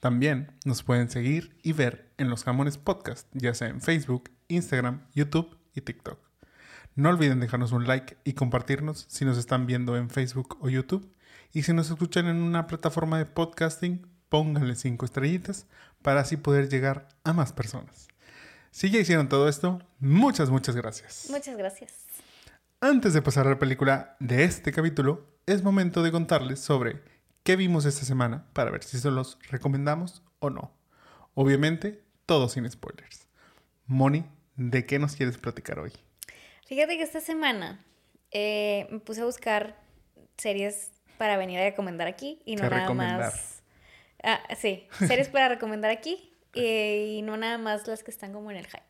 También nos pueden seguir y ver en los Jamones Podcast, ya sea en Facebook, Instagram, YouTube y TikTok. No olviden dejarnos un like y compartirnos si nos están viendo en Facebook o YouTube. Y si nos escuchan en una plataforma de podcasting, pónganle 5 estrellitas para así poder llegar a más personas. Si ya hicieron todo esto, muchas, muchas gracias. Muchas gracias. Antes de pasar a la película de este capítulo, es momento de contarles sobre qué vimos esta semana para ver si se los recomendamos o no. Obviamente, todo sin spoilers. Moni, ¿de qué nos quieres platicar hoy? Fíjate que esta semana eh, me puse a buscar series para venir a recomendar aquí y no nada recomendar. más. Ah, sí, series para recomendar aquí eh, y no nada más las que están como en el hype.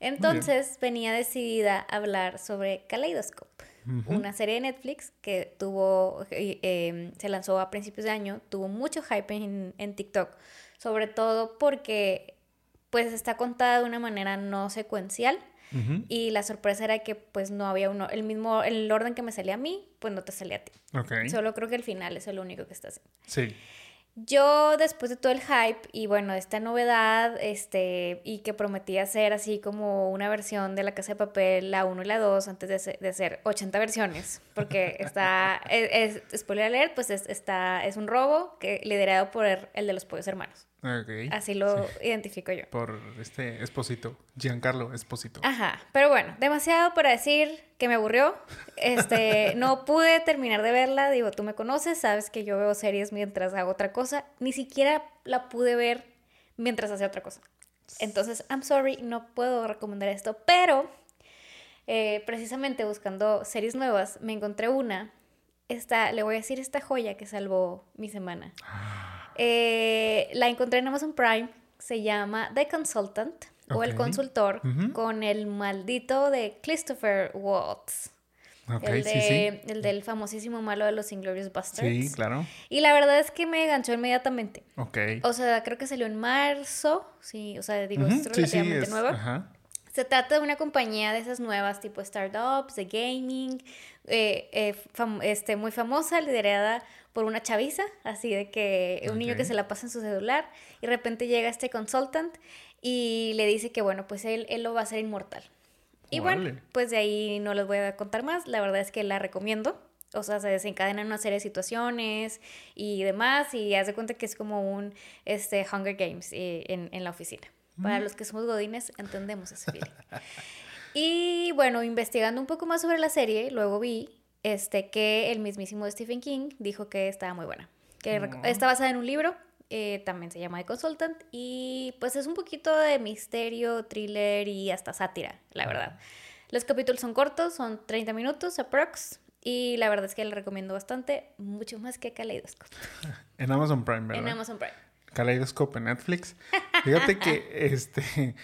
Entonces venía decidida a hablar sobre Kaleidoscope, una serie de Netflix que tuvo, eh, eh, se lanzó a principios de año, tuvo mucho hype en, en TikTok, sobre todo porque pues está contada de una manera no secuencial. Y la sorpresa era que pues no había uno, el mismo, el orden que me salía a mí, pues no te salía a ti. Ok. Solo creo que el final es lo único que está haciendo. Sí. Yo, después de todo el hype y bueno, esta novedad, este, y que prometía ser así como una versión de La Casa de Papel, la 1 y la 2, antes de ser, de ser 80 versiones, porque está, es, es- spoiler alert, pues es, está, es un robo que, liderado por el, el de los pollos hermanos. Ok. Así lo identifico yo. Por este Esposito, Giancarlo Esposito. Ajá, pero bueno, demasiado para decir que me aburrió. Este, no pude terminar de verla. Digo, tú me conoces, sabes que yo veo series mientras hago otra cosa. Ni siquiera la pude ver mientras hacía otra cosa. Entonces, I'm sorry, no puedo recomendar esto, pero eh, precisamente buscando series nuevas, me encontré una. Esta, le voy a decir esta joya que salvó mi semana. Eh, la encontré en Amazon Prime. Se llama The Consultant o El. Consultor con el maldito de Christopher Waltz. Ok, el, sí, de- sí. el del famosísimo malo de los Inglorious Bastards. Sí, claro. Y la verdad es que me enganchó inmediatamente. Ok. O sea, creo que salió en marzo. Sí, o sea, digo, es sí, sí, relativamente es- nueva. Ajá. Se trata de una compañía de esas nuevas, tipo startups, de gaming, eh, eh, fam- este, muy famosa, liderada por una chaviza, así de que un niño que se la pasa en su celular, y de repente llega este consultant y le dice que, bueno, pues él, él lo va a hacer inmortal. Y bueno, pues de ahí no les voy a contar más, la verdad es que la recomiendo. O sea, se desencadenan una serie de situaciones y demás, y haz de cuenta que es como un este, Hunger Games eh, en, en la oficina. Para los que somos godines, entendemos ese feeling. Y bueno, investigando un poco más sobre la serie, luego vi este, que el mismísimo Stephen King dijo que estaba muy buena. Que Oh. está basada en un libro, eh, también se llama The Consultant, y pues es un poquito de misterio, thriller y hasta sátira, la verdad. Los capítulos son cortos, son 30 minutos aprox, y la verdad es que le recomiendo bastante, mucho más que Kaleidoscope En Amazon Prime, ¿verdad? en Amazon Prime. Kaleidoscope en Netflix. Fíjate que este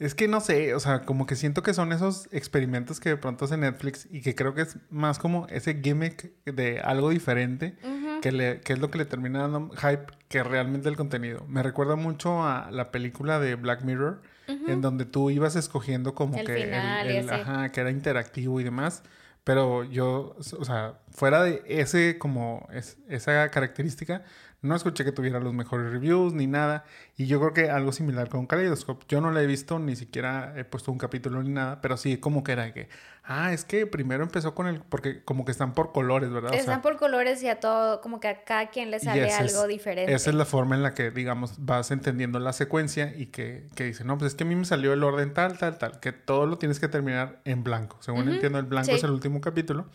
es que no sé, o sea, como que siento que son esos experimentos que de pronto hace Netflix y que creo que es más como ese gimmick de algo diferente que, le, que es lo que le termina dando hype que realmente el contenido. Me recuerda mucho a la película de Black Mirror, en donde tú ibas escogiendo como El que el- final el- ajá, que era interactivo y demás. Pero yo, o sea, fuera de ese, como, es- esa característica, no escuché que tuviera los mejores reviews ni nada. Y yo creo que algo similar con Kaleidoscope. Yo no la he visto, ni siquiera he puesto un capítulo ni nada, pero sí como que era que, ah, es que primero empezó con el, porque como que están por colores, ¿verdad? O sea, Están por colores y a todo, como que a cada quien le sale es- algo diferente. Esa es la forma en la que, digamos, vas entendiendo la secuencia y que, que dice, no, pues es que a mí me salió el orden tal, tal, tal, que todo lo tienes que terminar en blanco. Según Ujú, entiendo, el blanco sí. es el último capítulo.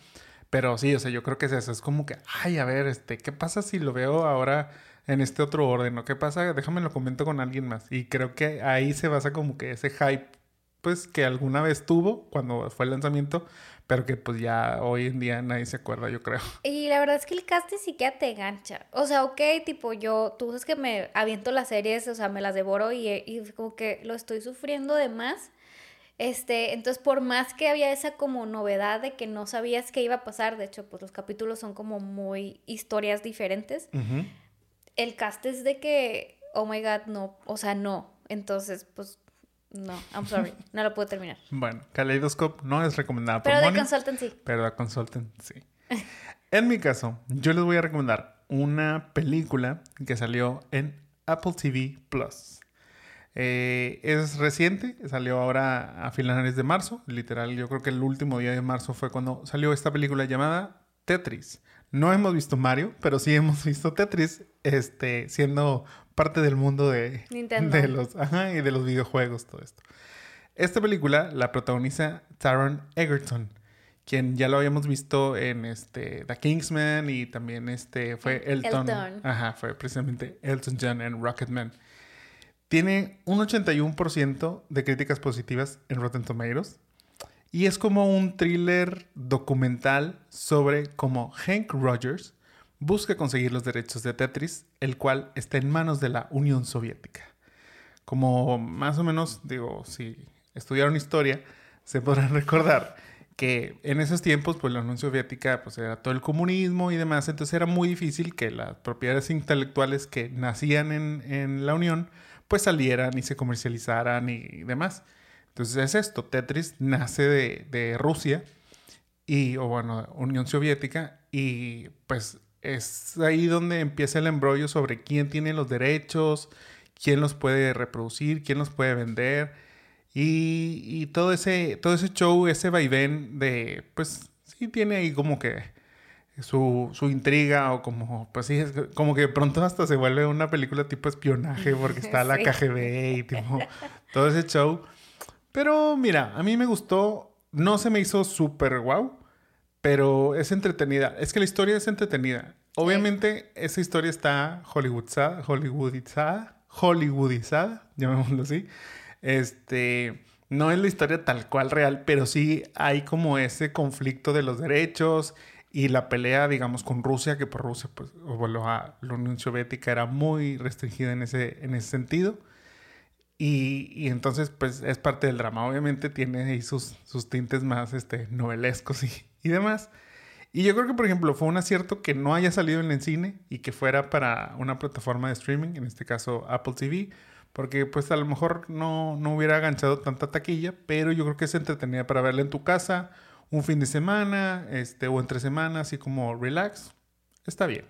Pero sí, o sea, yo creo que es eso. Es como que, ay, a ver, este, ¿qué pasa si lo veo ahora en este otro orden? ¿O qué pasa? Déjame lo comento con alguien más. Y creo que ahí se basa como que ese hype pues que alguna vez tuvo cuando fue el lanzamiento, pero que pues ya hoy en día nadie se acuerda, yo creo. Y la verdad es que el cast sí que te engancha. O sea, ok, tipo yo, tú sabes que me aviento las series, o sea, me las devoro y, y como que lo estoy sufriendo de más. Este, entonces, por más que había esa como novedad de que no sabías qué iba a pasar, de hecho, pues los capítulos son como muy historias diferentes. El cast es de que, oh my god, no, o sea, no. Entonces, pues, no, I'm sorry, no lo puedo terminar. Bueno, Kaleidoscope no es recomendada por Pero de Consultant sí. Pero de Consultant sí. en mi caso, yo les voy a recomendar una película que salió en Apple TV Plus. Eh, es reciente, salió ahora a finales de marzo, literal, yo creo que el último día de marzo fue cuando salió esta película llamada Tetris. No hemos visto Mario, pero sí hemos visto Tetris, este, siendo parte del mundo de, de los, ajá, y de los videojuegos, todo esto. Esta película la protagoniza Taron Egerton, quien ya lo habíamos visto en este The Kingsman y también este fue Elton. Elton. Ajá, fue precisamente Elton John en Rocketman. Tiene un 81% de críticas positivas en Rotten Tomatoes. Y es como un thriller documental sobre cómo Hank Rogers busca conseguir los derechos de Tetris, el cual está en manos de la Unión Soviética. Como más o menos, digo, si estudiaron historia, se podrán recordar que en esos tiempos, pues la Unión Soviética, pues era todo el comunismo y demás, entonces era muy difícil que las propiedades intelectuales que nacían en, en la Unión, pues salieran y se comercializaran y demás. Entonces es esto, Tetris nace de, Rusia y, o bueno, Unión Soviética y pues es ahí donde empieza el embrollo sobre quién tiene los derechos, quién los puede reproducir, quién los puede vender y, y todo, ese, todo ese show, ese vaivén de, pues sí tiene ahí como que su, su intriga o como, pues sí, como que de pronto hasta se vuelve una película tipo espionaje porque está la KGB y tipo todo ese show. Pero mira, a mí me gustó, no se me hizo súper guau, pero es entretenida. Es que la historia es entretenida. Obviamente esa historia está hollywoodizada, hollywoodizada, hollywoodizada, llamémoslo así. Este, no es la historia tal cual real, pero sí hay como ese conflicto de los derechos y la pelea, digamos, con Rusia, que por Rusia, pues, o la, la Unión Soviética era muy restringida en ese, en ese sentido. Y, y, entonces, pues, es parte del drama. Obviamente tiene ahí sus, sus tintes más este, novelescos y, y demás. Y yo creo que, por ejemplo, fue un acierto que no haya salido en el cine y que fuera para una plataforma de streaming, en este caso Apple TV, porque pues a lo mejor no, no hubiera aganchado tanta taquilla, pero yo creo que es entretenida para verla en tu casa un fin de semana, este, o entre semanas, así como relax, está bien.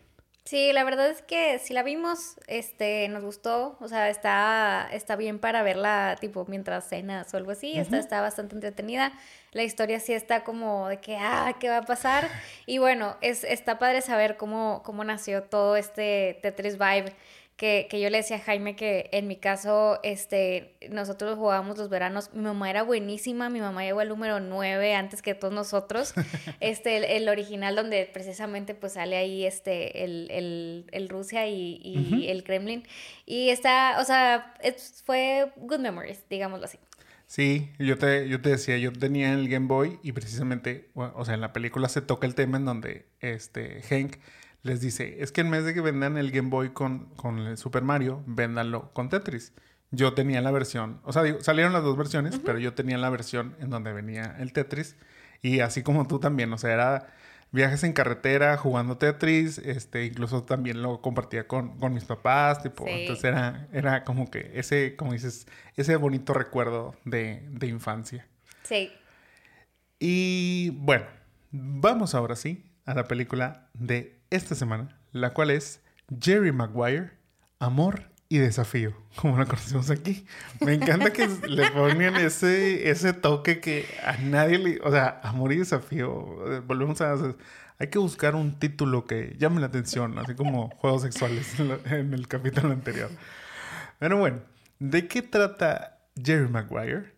Sí, la verdad es que si la vimos, este, nos gustó, o sea, está, está bien para verla tipo mientras cenas o algo así, está, está bastante entretenida. La historia sí está como de que, ah, ¿qué va a pasar? Y bueno, es, está padre saber cómo, cómo nació todo este Tetris Vibe que, que, yo le decía a Jaime que en mi caso, este, nosotros jugábamos los veranos, mi mamá era buenísima, mi mamá llegó al número 9 antes que todos nosotros, este, el, original donde precisamente pues sale ahí este, el, el, el Rusia y, y el Kremlin, y está, o sea, fue good memories, digámoslo así. Sí, yo te, yo te decía, yo tenía el Game Boy y precisamente, o sea, en la película se toca el tema en donde este Hank les dice, es que en vez de que vendan el Game Boy con, con el Super Mario, véndanlo con Tetris. Yo tenía la versión, o sea, salieron las dos versiones, pero yo tenía la versión en donde venía el Tetris. Y así como tú también, o sea, era viajes en carretera jugando Tetris, este, incluso también lo compartía con, con mis papás, tipo, entonces era, era como que ese, como dices, ese bonito recuerdo de, de infancia. Sí. Y bueno, vamos ahora sí a la película de esta semana, la cual es Jerry Maguire, Amor y Desafío, como la conocemos aquí. Me encanta que le pongan ese, ese toque que a nadie le... O sea, Amor y Desafío, volvemos a... Hay que buscar un título que llame la atención, así como Juegos Sexuales en el capítulo anterior. Pero bueno, ¿de qué trata Jerry Maguire?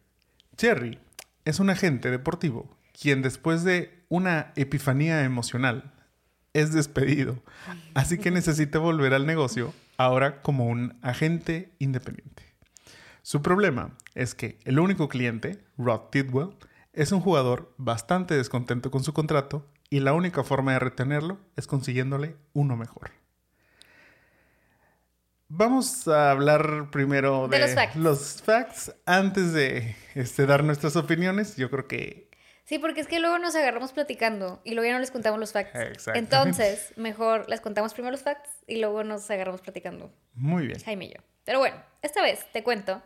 Jerry es un agente deportivo quien después de una epifanía emocional es despedido. Así que necesita volver al negocio ahora como un agente independiente. Su problema es que el único cliente, Rod Tidwell, es un jugador bastante descontento con su contrato y la única forma de retenerlo es consiguiéndole uno mejor. Vamos a hablar primero de, los, facts. antes de este, dar nuestras opiniones. Yo creo que... Sí, porque es que luego nos agarramos platicando y luego ya no les contamos los facts. Entonces, mejor les contamos primero los facts y luego nos agarramos platicando. Muy bien. Jaime y yo. Pero bueno, esta vez te cuento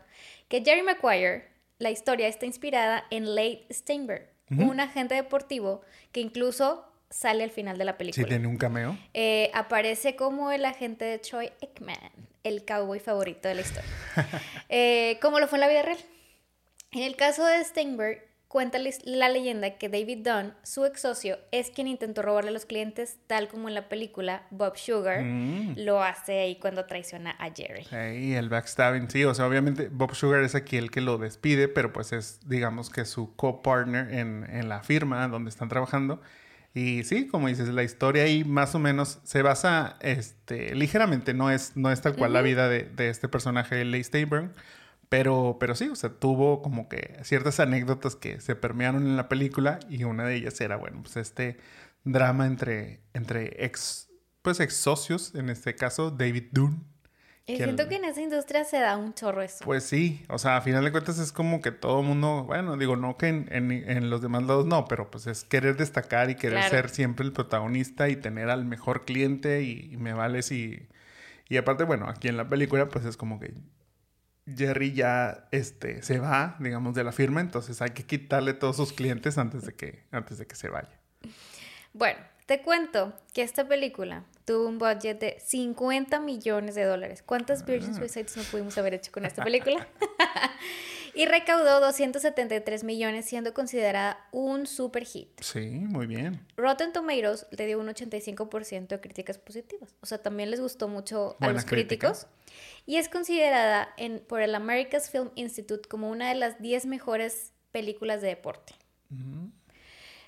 que Jerry Maguire, la historia está inspirada en Late Steinberg, un agente deportivo que incluso sale al final de la película. Sí, tiene un cameo. Eh, aparece como el agente de Troy Ekman, el cowboy favorito de la historia. eh, como lo fue en la vida real. En el caso de Steinberg, cuenta la leyenda que David Dunn, su ex socio, es quien intentó robarle a los clientes, tal como en la película Bob Sugar mm. lo hace ahí cuando traiciona a Jerry. Y el backstabbing, sí, o sea, obviamente Bob Sugar es aquí el que lo despide, pero pues es, digamos que su co-partner en, en la firma donde están trabajando. Y sí, como dices, la historia ahí más o menos se basa este, ligeramente, no es, no es tal cual la vida de, de, este personaje, Leigh Steinberg, pero, pero sí, o sea, tuvo como que ciertas anécdotas que se permearon en la película y una de ellas era, bueno, pues este drama entre, entre ex, pues ex socios, en este caso David Dunn. Y siento que en esa industria se da un chorro eso. Pues sí, o sea, a final de cuentas es como que todo el mundo, bueno, digo, no que en, en, los demás lados no, pero pues es querer destacar y querer ser siempre el protagonista y tener al mejor cliente y, y me vale si... Y aparte, bueno, aquí en la película pues es como que Jerry ya este, se va, digamos, de la firma, entonces hay que quitarle todos sus clientes antes de que, antes de que se vaya. Bueno, te cuento que esta película tuvo un budget de 50 millones de dólares. ¿Cuántas Virgin ah. Suicides no pudimos haber hecho con esta película? y recaudó 273 millones, siendo considerada un super hit. Sí, muy bien. Rotten Tomatoes le dio un 85% de críticas positivas. O sea, también les gustó mucho a los críticos. Y es considerada en, por el America's Film Institute como una de las 10 mejores películas de deporte.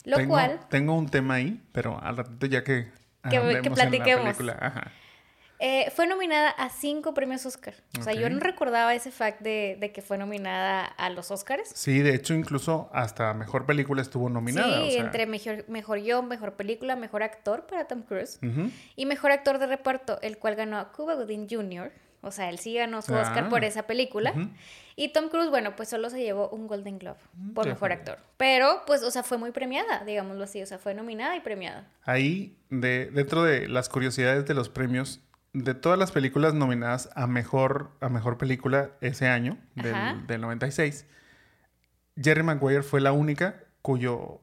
Lo tengo, cual... Tengo un tema ahí, pero al ratito ya que... Que, que platiquemos. Eh, fue nominada a cinco premios Oscar. O sea, yo no recordaba ese fact de, que fue nominada a los Oscars. Sí, de hecho, incluso hasta mejor película estuvo nominada. Sí, entre mejor, mejor guion, mejor película, mejor actor para Tom Cruise y mejor actor de reparto, el cual ganó a Cuba Gooding Jr. O sea, él sí ganó su Oscar por ah. esa película. Y Tom Cruise, bueno, pues solo se llevó un Golden Globe mm, por mejor actor. Pero, pues, o sea, fue muy premiada, digámoslo así. O sea, fue nominada y premiada. Ahí, de, dentro de las curiosidades de los premios, de todas las películas nominadas a mejor, a mejor película ese año, del, del 96, Jerry Maguire fue la única cuyo,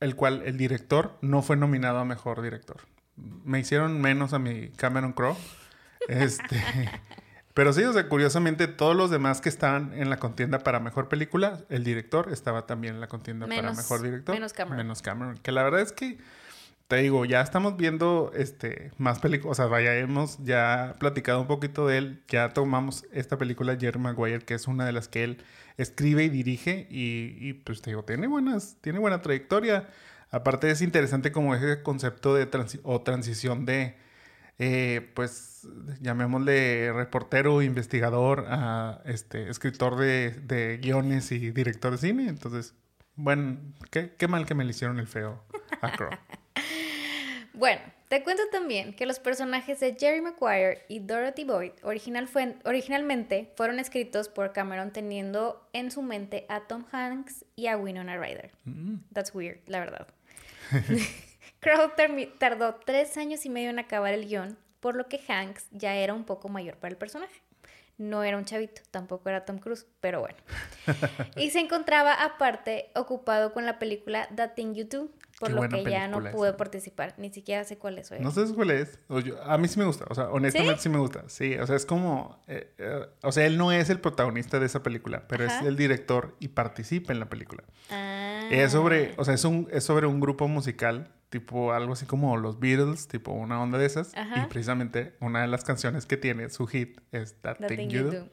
el cual el director no fue nominado a mejor director. Me hicieron menos a mi Cameron Crowe. Este, Pero sí, o sea, curiosamente, todos los demás que estaban en la contienda para mejor película, el director estaba también en la contienda para mejor director. Menos Cameron. Menos Cameron. Que la verdad es que, te digo, ya estamos viendo este, más películas. O sea, vaya, hemos ya platicado un poquito de él. Ya tomamos esta película, Jerry Maguire, que es una de las que él escribe y dirige. Y, pues te digo, tiene, buenas, tiene buena trayectoria. Aparte, es interesante como ese concepto de o transición de eh, pues llamémosle reportero, investigador, a este, escritor de, guiones y director de cine. Entonces, bueno, qué, mal que me le hicieron el feo a Crow. bueno, te cuento también que los personajes de Jerry Maguire y Dorothy Boyd original fue, originalmente fueron escritos por Cameron teniendo en su mente a Tom Hanks y a Winona Ryder. Mm. That's weird, la verdad. Crow tardó tres años y medio en acabar el guion, por lo que Hanks ya era un poco mayor para el personaje. No era un chavito, tampoco era Tom Cruise, pero bueno. y se encontraba aparte ocupado con la película The Thing You Do, por lo que ya no pude participar. Ni siquiera sé cuál es. No sé cuál es. a mí sí me gusta. O sea, honestamente ¿Sí? me gusta. Sí, o sea, es como... Eh, eh, o sea, él no es el protagonista de esa película, pero es el director y participa en la película. Ah. Es sobre... O sea, es, un, es sobre un grupo musical tipo algo así como los Beatles, tipo una onda de esas. Y precisamente una de las canciones que tiene su hit es That, Thing, You, Do.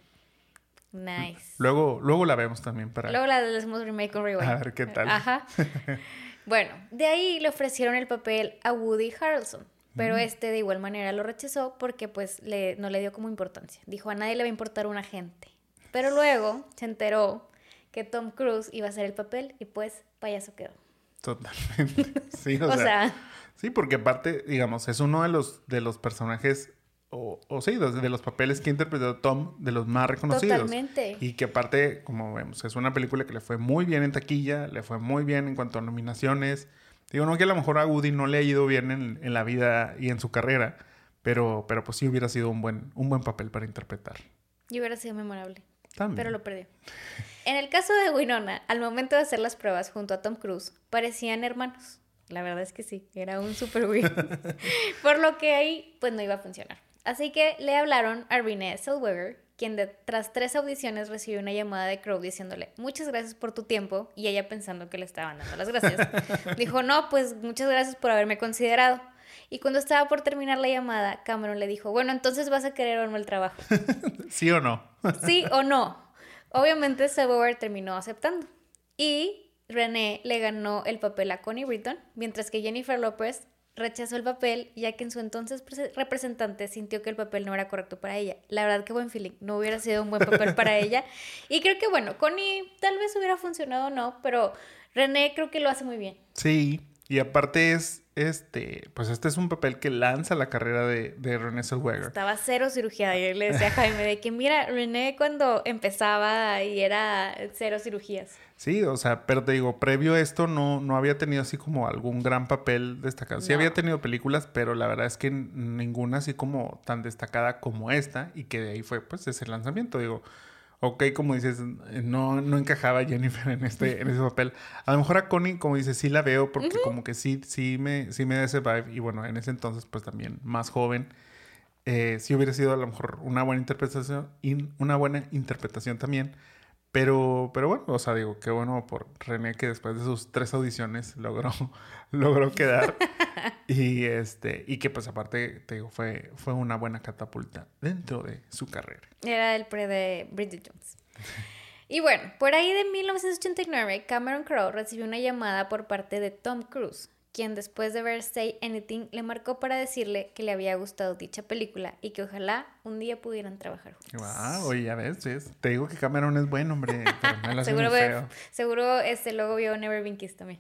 Nice. Luego, luego la vemos también para... Luego la hacemos remake o rewind. A ver qué tal. Ajá. bueno, de ahí le ofrecieron el papel a Woody Harrelson. Pero mm. este de igual manera lo rechazó porque pues le, no le dio como importancia. Dijo, a nadie le va a importar un agente. Pero luego se enteró que Tom Cruise iba a hacer el papel y pues payaso quedó. Totalmente. Sí, o, O sea, sea, Sí, porque aparte, digamos, es uno de los, de los personajes, o, o sí, de los papeles que ha interpretado Tom, de los más reconocidos. totalmente. Y que aparte, como vemos, es una película que le fue muy bien en taquilla, le fue muy bien en cuanto a nominaciones. Digo, no que a lo mejor a Woody no le ha ido bien en, en la vida y en su carrera, pero, pero pues sí hubiera sido un buen, un buen papel para interpretar. Y hubiera sido memorable. También. Pero lo perdió. En el caso de Winona, al momento de hacer las pruebas junto a Tom Cruise, parecían hermanos. La verdad es que sí, era un super. Por lo que ahí, pues no iba a funcionar. Así que le hablaron a Renee Zellweger, quien de- tras tres audiciones recibió una llamada de Crow diciéndole, muchas gracias por tu tiempo, y ella pensando que le estaban dando las gracias. Dijo, no, pues muchas gracias por haberme considerado. Y cuando estaba por terminar la llamada, Cameron le dijo, bueno, entonces vas a querer o no el trabajo. ¿Sí o no? ¿Sí o no? Obviamente Zellweger terminó aceptando. Y René le ganó el papel a Connie Britton, mientras que Jennifer Lopez rechazó el papel ya que en su entonces prese- representante sintió que el papel no era correcto para ella. La verdad que buen feeling, no hubiera sido un buen papel para ella. Y creo que bueno, Connie tal vez hubiera funcionado o no, pero René creo que lo hace muy bien. Sí, y aparte es, este, pues este es un papel que lanza la carrera de, de Renée Zellweger. Estaba cero cirugía. Y le decía a Jaime de que mira, René cuando empezaba y era cero cirugías. Sí, o sea, pero te digo, previo a esto no, no había tenido así como algún gran papel destacado. Sí había tenido películas, pero la verdad es que ninguna así como tan destacada como esta y que de ahí fue pues ese lanzamiento. Digo, ok, como dices, no, no encajaba Jennifer en este, en ese papel. A lo mejor a Connie, como dices, sí la veo porque como que sí, sí me, sí me da ese vibe y bueno, en ese entonces pues también más joven. Eh, sí hubiera sido a lo mejor una buena interpretación, in- una buena interpretación también. Pero, pero bueno, o sea, digo, qué bueno por René que después de sus tres audiciones logró, logró quedar. y este, y que pues aparte, te digo, fue, fue una buena catapulta dentro de su carrera. Era el pre de Bridget Jones. Y bueno, por ahí de 1989, Cameron Crowe recibió una llamada por parte de Tom Cruise, quien después de ver Say Anything le marcó para decirle que le había gustado dicha película y que ojalá un día pudieran trabajar juntos. Wow, oye, ya ves, ves, te digo que Cameron es bueno, hombre, pero lo Seguro, feo. seguro este luego vio Never Been Kissed también.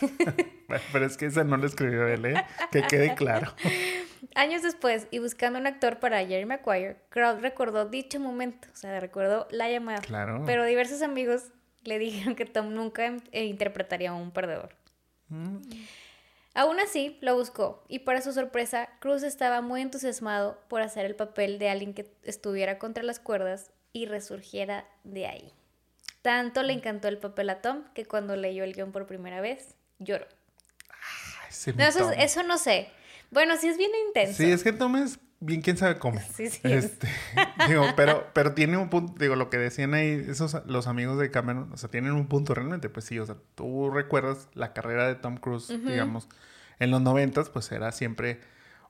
Bueno, pero es que esa no lo escribió él, ¿eh? Que quede claro. Años después, y buscando un actor para Jerry Maguire, Crowe recordó dicho momento, o sea, recordó la llamada. Claro. Pero diversos amigos le dijeron que Tom nunca eh, interpretaría a un perdedor. Mm, Aún así, lo buscó, y para su sorpresa, Cruz estaba muy entusiasmado por hacer el papel de alguien que estuviera contra las cuerdas y resurgiera de ahí. Tanto le encantó el papel a Tom que cuando leyó el guion por primera vez, lloró. No, eso, Tom. eso no sé. Bueno, sí es bien intenso. Sí, es que Tom es bien quién sabe cómo. Sí, sí. Este, digo, pero, pero tiene un punto, digo, lo que decían ahí, esos, los amigos de Cameron, o sea, tienen un punto realmente, pues sí, o sea, tú recuerdas la carrera de Tom Cruise, digamos, en los noventas, pues era siempre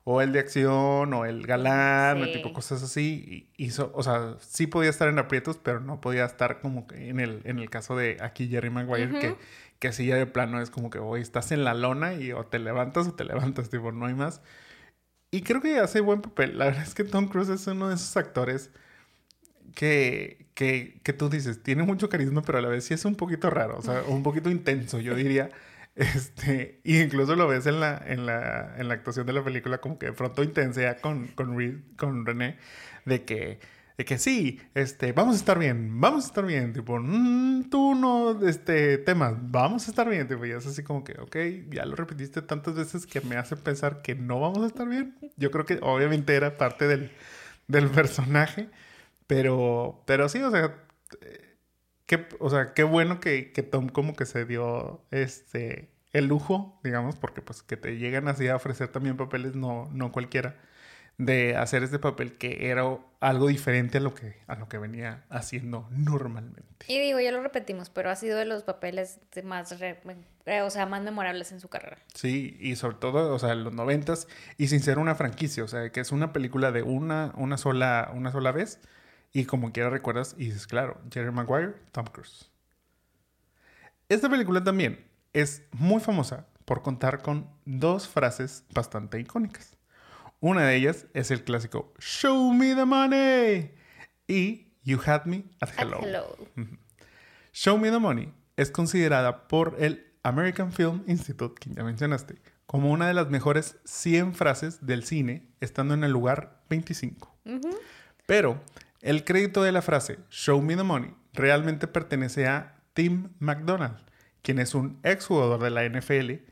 o el de acción o el galán, o Sí. tipo cosas así, hizo, o sea, sí podía estar en aprietos, pero no podía estar como en el, en el caso de aquí Jerry Maguire, que, que así ya de plano es como que hoy estás en la lona y o te levantas o te levantas, tipo, no hay más. Y creo que hace buen papel. La verdad es que Tom Cruise es uno de esos actores que, que, que tú dices, tiene mucho carisma, pero a la vez sí es un poquito raro, o sea, un poquito intenso, yo diría. Este, y incluso lo ves en la, en la, en la actuación de la película, como que de pronto intensea con, con, Reed- con René, de que, de que sí, este, vamos a estar bien, vamos a estar bien, tipo, "Mm, tú no, este, temas, vamos a estar bien, tipo, y es así como que, ok, ya lo repetiste tantas veces que me hace pensar que no vamos a estar bien. Yo creo que obviamente era parte del, del personaje, pero, pero sí, o sea, qué, o sea, qué bueno que, que Tom como que se dio este el lujo, digamos, porque pues que te llegan así a ofrecer también papeles, no, no cualquiera, de hacer este papel que era algo diferente a lo que, a lo que venía haciendo normalmente. Y digo, ya lo repetimos, pero ha sido de los papeles más, re- o sea, más memorables en su carrera. Sí, y sobre todo, o sea, en los noventas, y sin ser una franquicia, o sea, que es una película de una, una, sola, una sola vez, y como quiera recuerdas, y dices, claro, Jerry Maguire, Tom Cruise. Esta película también es muy famosa por contar con dos frases bastante icónicas. Una de ellas es el clásico Show me the money y You Had Me at At Hello. hello. Show Me the Money es considerada por el American Film Institute, que ya mencionaste, como una de las mejores 100 frases del cine, estando en el lugar 25. Pero el crédito de la frase Show Me the Money realmente pertenece a Tim McDonald, quien es un exjugador de la NFL,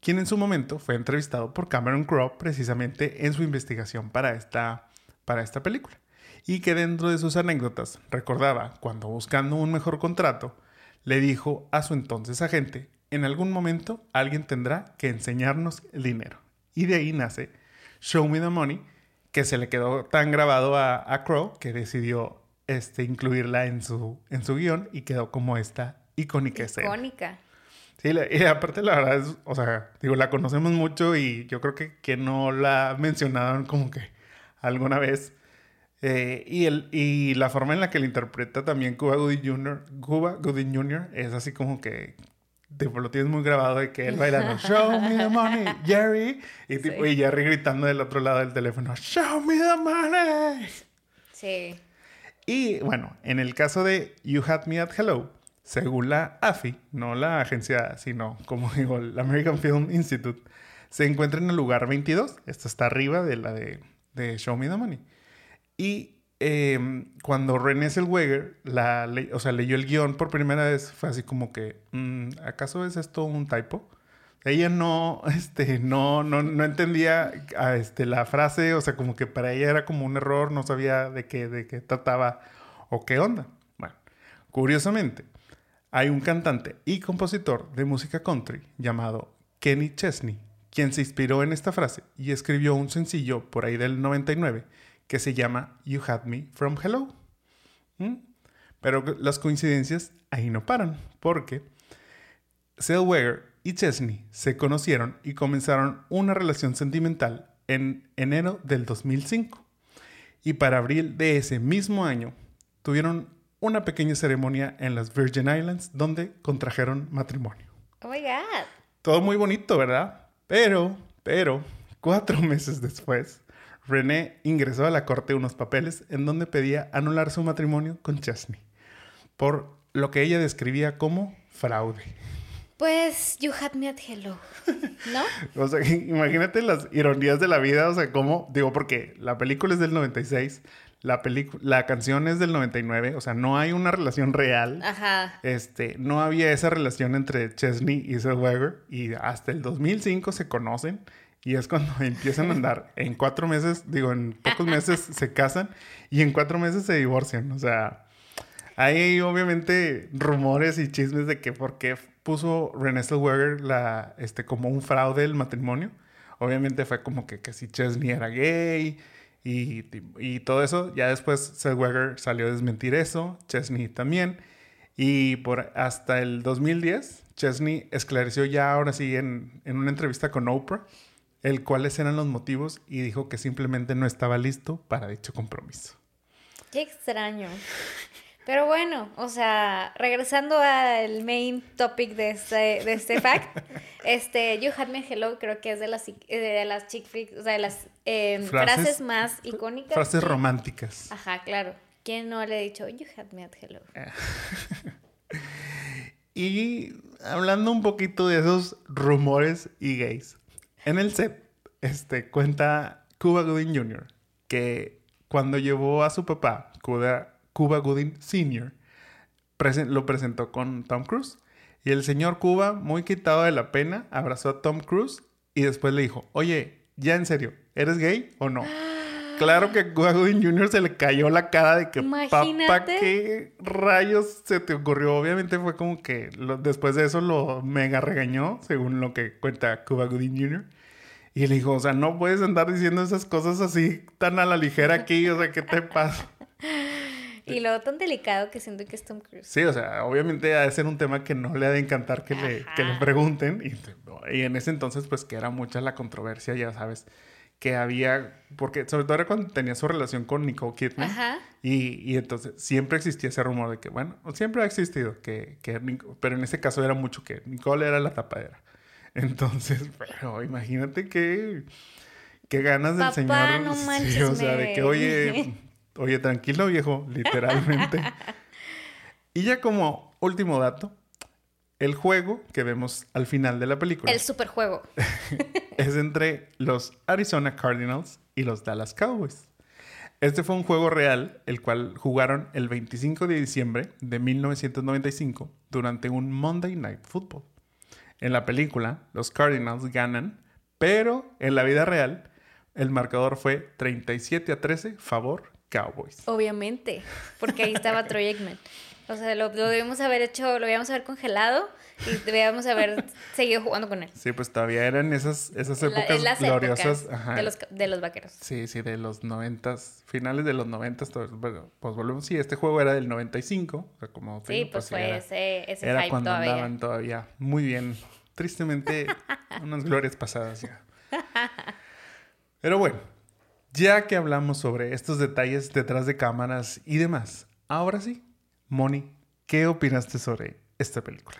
quien en su momento fue entrevistado por Cameron Crowe precisamente en su investigación para esta, para esta película. Y que dentro de sus anécdotas recordaba cuando buscando un mejor contrato, le dijo a su entonces agente, en algún momento alguien tendrá que enseñarnos el dinero. Y de ahí nace Show Me the Money, que se le quedó tan grabado a, a Crow que decidió este, incluirla en su, en su guion y quedó como esta icónica. Sí, la- y aparte la verdad es, o sea, digo, la conocemos mucho y yo creo que, que no la mencionaron como que alguna vez. Eh, y, el, y la forma en la que la interpreta también Cuba Gooding Jr., Cuba Gooding Jr. es así como que tipo, lo tienes muy grabado de que él bailando Show me the money, Jerry. Y, tipo, Sí. y Jerry gritando del otro lado del teléfono Show me the money. Sí. Y bueno, en el caso de You Had Me at Hello, según la AFI, no la agencia, sino como digo, el American Film Institute, se encuentra en el lugar 22. Esto está arriba de la de, de Show Me the Money. Y eh, cuando René Zellweger la o sea, leyó el guion por primera vez, fue así como que, "Mm, ¿acaso es esto un typo? Ella no, este, no, no, no entendía a, este, la frase, o sea, como que para ella era como un error, no sabía de qué, de qué trataba o qué onda. Bueno, curiosamente, hay un cantante y compositor de música country llamado Kenny Chesney, quien se inspiró en esta frase y escribió un sencillo por ahí del 99 que se llama You Had Me From Hello. ¿Mm? Pero las coincidencias ahí no paran, porque Zellweger y Chesney se conocieron y comenzaron una relación sentimental en enero del 2005. Y para abril de ese mismo año tuvieron una pequeña ceremonia en las Virgin Islands donde contrajeron matrimonio. Oh my God. Todo muy bonito, ¿verdad? Pero, pero, cuatro meses después, René ingresó a la corte unos papeles en donde pedía anular su matrimonio con Chesney por lo que ella describía como fraude. Pues, you had me at hello. ¿No? O sea, imagínate las ironías de la vida, o sea, cómo, digo, porque la película es del 96, la, la canción es del 99, o sea, no hay una relación real. Ajá. Este, no había esa relación entre Chesney y Zellweger y hasta el 2005 se conocen y es cuando empiezan a andar. En cuatro meses, digo, en pocos meses se casan y en cuatro meses se divorcian. O sea, hay obviamente rumores y chismes de que por qué puso Renée Zellweger la, este, como un fraude el matrimonio. Obviamente fue como que, que si Chesney era gay y, y todo eso. Ya después Zellweger salió a desmentir eso, Chesney también. Y por hasta el 2010, Chesney esclareció ya ahora sí en, en una entrevista con Oprah el cuáles eran los motivos y dijo que simplemente no estaba listo para dicho compromiso. Qué extraño. Pero bueno, o sea, regresando al main topic de este, de este fact, este, You Had Me Hello creo que es de las, de las chick flicks, o sea, de las eh, Frases- frases, más icónicas. Frases románticas. Ajá, claro. ¿Quién no le ha dicho You Had Me at Hello? Y hablando un poquito de esos rumores y gays. En el set, este, cuenta Cuba Gooding Jr. que cuando llevó a su papá, Cuba, Cuba Gooding Sr., presen- lo presentó con Tom Cruise. Y el señor Cuba, muy quitado de la pena, abrazó a Tom Cruise y después le dijo, oye, ya en serio, ¿eres gay o no? Claro que a Cuba Gooding Jr. se le cayó la cara de que, papá, Imagínate. ¿qué rayos se te ocurrió? Obviamente fue como que lo- después de eso lo mega regañó, según lo que cuenta Cuba Gooding Jr. Y le dijo, o sea, no puedes andar diciendo esas cosas así tan a la ligera aquí, o sea, ¿qué te pasa? Y luego tan delicado que siento que es Tom Cruise. Sí, o sea, obviamente ha de ser un tema que no le ha de encantar que, le, que le pregunten. Y, y en ese entonces, pues que era mucha la controversia, ya sabes, que había, porque sobre todo era cuando tenía su relación con Nicole Kidman. Ajá. Y, y entonces siempre existía ese rumor de que, bueno, siempre ha existido, que, que pero en este caso era mucho que Nicole era la tapadera. Entonces, pero imagínate que, qué ganas del Papá, señor. no sí, manches, o sea, de que, oye, Oye, tranquilo viejo, literalmente. y ya como último dato, el juego que vemos al final de la película. El superjuego. es entre los Arizona Cardinals y los Dallas Cowboys. Este fue un juego real, el cual jugaron el 25 de diciembre de 1995 durante un Monday Night Football. En la película, los Cardinals ganan, pero en la vida real, el marcador fue 37 a 13 favor Cowboys. Obviamente, porque ahí estaba Troy Aikman. O sea, lo, lo debemos haber hecho, lo debíamos haber congelado y debíamos haber seguido jugando con él. Sí, pues todavía eran esas, esas épocas gloriosas. De, los, de los vaqueros. Sí, sí, de los noventas, finales de los noventas. Bueno, pues volvemos. Sí, este juego era del 95. O sea, como sí, pues, pues fue era, ese, ese Era hype cuando todavía. andaban todavía muy bien. Tristemente, unas glorias pasadas ya. Pero bueno, ya que hablamos sobre estos detalles detrás de cámaras y demás, ahora sí, Moni, ¿qué opinaste sobre esta película?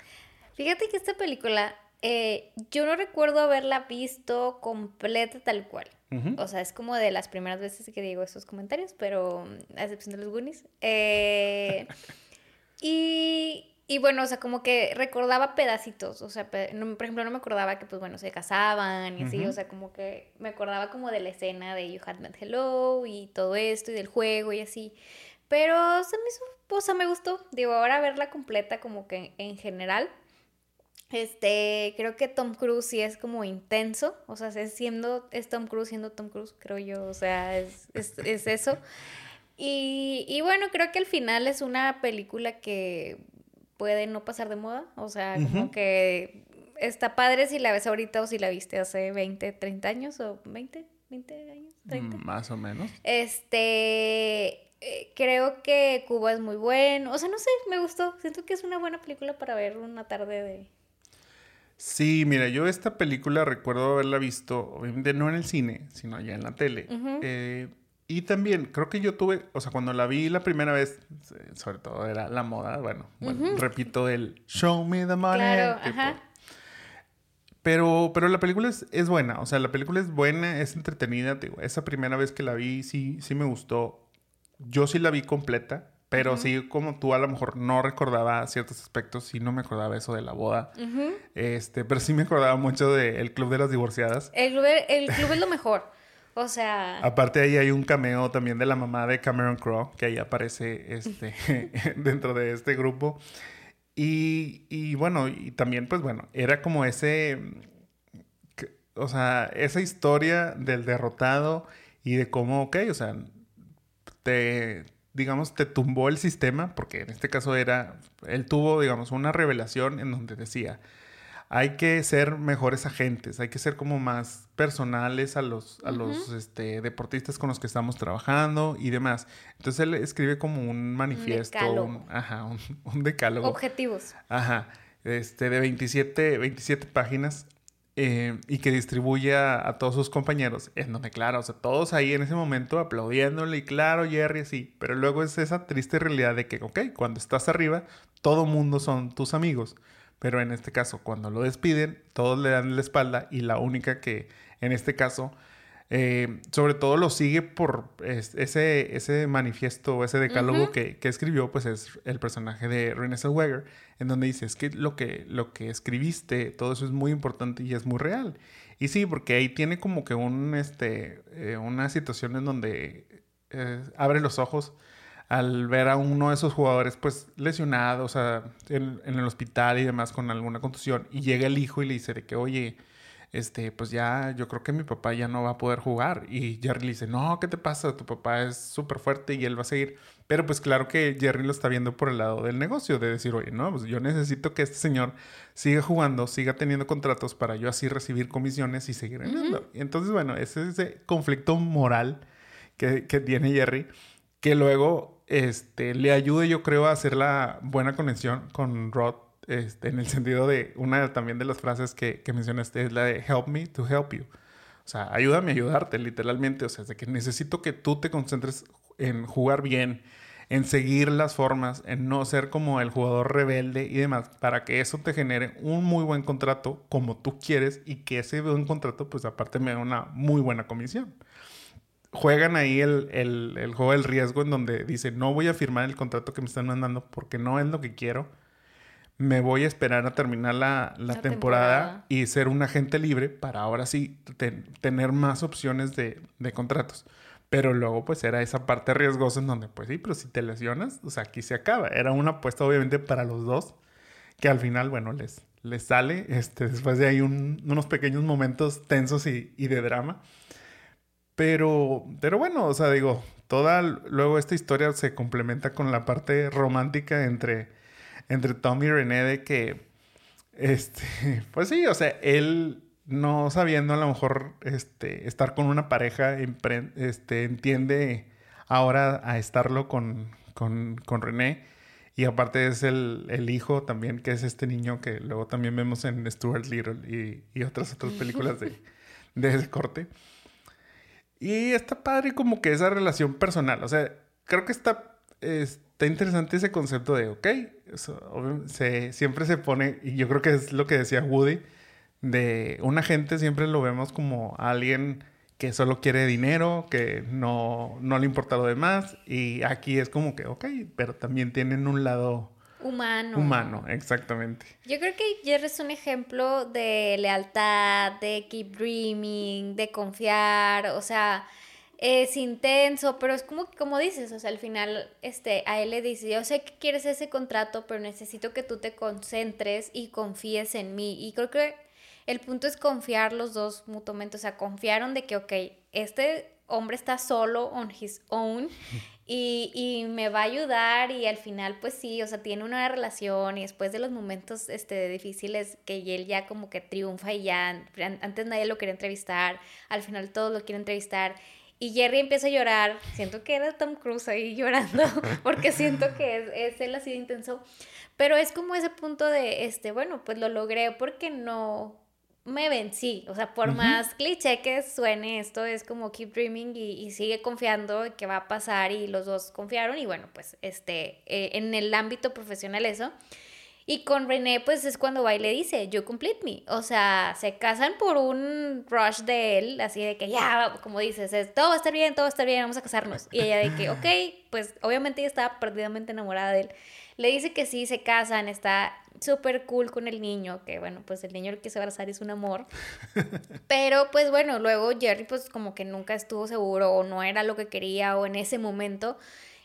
Fíjate que esta película, eh, yo no recuerdo haberla visto completa tal cual. O sea, es como de las primeras veces que digo esos comentarios, pero a excepción de los Goonies. Eh, y, y, bueno, o sea, como que recordaba pedacitos. O sea, por ejemplo, no me acordaba que, pues bueno, se casaban y así. O sea, como que me acordaba como de la escena de You Had Met Hello y todo esto y del juego y así. Pero se me hizo, o sea, me gustó. Digo, ahora verla completa como que en general este, creo que Tom Cruise sí es como intenso, o sea, es siendo, es Tom Cruise siendo Tom Cruise, creo yo, o sea, es, es, es eso. Y, y, bueno, creo que al final es una película que puede no pasar de moda, o sea, como que está padre si la ves ahorita o si la viste hace 20, 30 años o 20, 20 años, 30. Mm, más o menos. Este, eh, creo que Cuba es muy bueno, o sea, no sé, me gustó, siento que es una buena película para ver una tarde de Sí, mira, yo esta película recuerdo haberla visto, obviamente no en el cine, sino allá en la tele. eh, y también creo que yo tuve, o sea, cuando la vi la primera vez, sobre todo era la moda, bueno, bueno repito el Show me the money. Claro, ajá. Pero, pero la película es, es, buena, o sea, la película es buena, es entretenida. Digo, esa primera vez que la vi, sí, sí me gustó. Yo sí la vi completa. Pero sí, como tú a lo mejor no recordaba ciertos aspectos, sí no me acordaba eso de la boda. Este, pero sí me acordaba mucho del Club de las Divorciadas. El club, el club es lo mejor. O sea. Aparte ahí hay un cameo también de la mamá de Cameron Crowe, que ahí aparece este, dentro de este grupo. Y, y bueno, y también, pues bueno, era como ese. O sea, esa historia del derrotado y de cómo, ok, o sea, te digamos, te tumbó el sistema, porque en este caso era, él tuvo, digamos, una revelación en donde decía, hay que ser mejores agentes, hay que ser como más personales a los, a los este, deportistas con los que estamos trabajando y demás. Entonces él escribe como un manifiesto, un, ajá, un, decálogo. Objetivos. Ajá, este, de 27, 27 páginas eh, y que distribuye a, todos sus compañeros, en donde, claro, o sea, todos ahí en ese momento aplaudiéndole y claro, Jerry, sí, pero luego es esa triste realidad de que, ok, cuando estás arriba, todo mundo son tus amigos, pero en este caso, cuando lo despiden, todos le dan la espalda y la única que, en este caso, eh, sobre todo lo sigue por ese, ese manifiesto, ese decálogo que, que, escribió, pues es el personaje de Renée Zellweger, en donde dice, es que lo, que lo que escribiste, todo eso es muy importante y es muy real. Y sí, porque ahí tiene como que un, este, eh, una situación en donde eh, abre los ojos al ver a uno de esos jugadores pues lesionado, o sea, en, en el hospital y demás con alguna contusión, y llega el hijo y le dice de que, oye, este, pues ya, yo creo que mi papá ya no va a poder jugar. Y Jerry le dice, no, ¿qué te pasa? Tu papá es súper fuerte y él va a seguir. Pero pues claro que Jerry lo está viendo por el lado del negocio, de decir, oye, no, pues yo necesito que este señor siga jugando, siga teniendo contratos para yo así recibir comisiones y seguir ganando. Y entonces, bueno, ese es ese conflicto moral que, que tiene Jerry, que luego este, le ayude, yo creo, a hacer la buena conexión con Rod este, en el sentido de una también de las frases que, que mencionaste es la de help me to help you. O sea, ayúdame a ayudarte, literalmente. O sea, de que necesito que tú te concentres en jugar bien, en seguir las formas, en no ser como el jugador rebelde y demás, para que eso te genere un muy buen contrato como tú quieres y que ese buen contrato, pues aparte me da una muy buena comisión. Juegan ahí el, el, el, juego del riesgo en donde dice, no voy a firmar el contrato que me están mandando porque no es lo que quiero. Me voy a esperar a terminar la, la, temporada, y ser un agente libre para ahora sí tener más opciones de, de, contratos. Pero luego pues era esa parte riesgosa en donde pues sí, pero si te lesionas, o sea, aquí se acaba. Era una apuesta obviamente para los dos que al final, bueno, les, les sale. Este, después de ahí unos pequeños momentos tensos y, y de drama. Pero, pero bueno, o sea, digo, toda luego esta historia se complementa con la parte romántica entre, entre Tom y René de que, este, pues sí, o sea, él no sabiendo a lo mejor este, estar con una pareja, este, entiende ahora a estarlo con, con, con René. Y aparte es el, el, hijo también, que es este niño que luego también vemos en Stuart Little y, y otras otras películas de, de ese corte. Y está padre como que esa relación personal. O sea, creo que está, está interesante ese concepto de, ok, se, siempre se pone, y yo creo que es lo que decía Woody, de un agente siempre lo vemos como alguien que solo quiere dinero, que no, no le importa lo demás. Y aquí es como que, ok, pero también tienen un lado Humano. Humano, exactamente. Yo creo que Jerry es un ejemplo de lealtad, de keep dreaming, de confiar, o sea, es intenso, pero es como, como dices, o sea, al final este, a él le dice, yo sé que quieres ese contrato, pero necesito que tú te concentres y confíes en mí. Y creo que el punto es confiar los dos mutuamente, o sea, confiaron de que, ok, este hombre está solo on his own y, y, me va a ayudar y al final pues sí, o sea, tiene una relación y después de los momentos este, difíciles que él ya como que triunfa y ya antes nadie lo quería entrevistar, al final todos lo quieren entrevistar y Jerry empieza a llorar, siento que era Tom Cruise ahí llorando porque siento que es, es él así de intenso, pero es como ese punto de, este, bueno, pues lo logré porque no, me vencí. O sea, por más cliché que suene esto, es como keep dreaming y, sigue confiando que va a pasar y los dos confiaron y bueno, pues este, eh, en el ámbito profesional eso. Y con René, pues es cuando va y le dice, you complete me. O sea, se casan por un rush de él, así de que ya, como dices, es, todo va a estar bien, todo va a estar bien, vamos a casarnos. Y ella de que, ok, pues obviamente ella estaba perdidamente enamorada de él. Le dice que sí, se casan, está súper cool con el niño, que bueno, pues el niño que se va a abrazar es un amor. Pero pues bueno, luego Jerry pues como que nunca estuvo seguro o no era lo que quería o en ese momento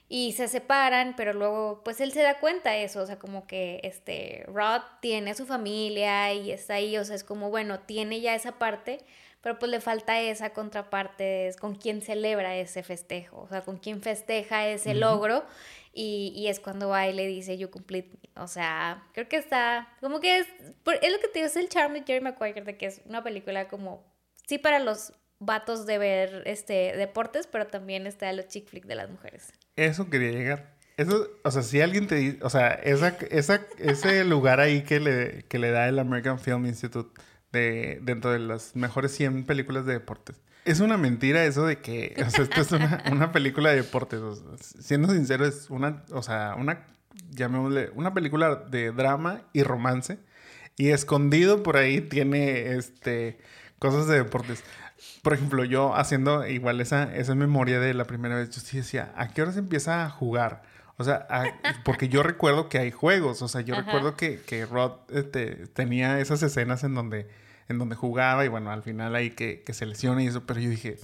y se separan, pero luego pues él se da cuenta de eso, o sea, como que este Rod tiene su familia y está ahí, o sea, es como bueno, tiene ya esa parte, pero pues le falta esa contraparte, es con quien celebra ese festejo, o sea, con quien festeja ese logro y, y, es cuando va y le dice, you complete me. O sea, creo que está, como que es, es lo que te digo, es el charm de Jerry Maguire, de que es una película como, sí para los vatos de ver este deportes, pero también está los chick flick de las mujeres. Eso quería llegar. Eso, o sea, si alguien te dice, o sea, esa, esa, ese lugar ahí que le, que le da el American Film Institute de, dentro de las mejores 100 películas de deportes es una mentira eso de que, o sea, esto es una, una película de deportes. siendo sincero, es una, o sea, una, llamémosle, una película de drama y romance. Y escondido por ahí tiene, este, cosas de deportes. Por ejemplo, yo haciendo igual esa, esa memoria de la primera vez, yo sí decía, ¿a qué hora se empieza a jugar? O sea, porque yo recuerdo que hay juegos. O sea, yo recuerdo que, que Rod este, tenía esas escenas en donde en donde jugaba y bueno, al final ahí que, que se lesiona y eso, pero yo dije,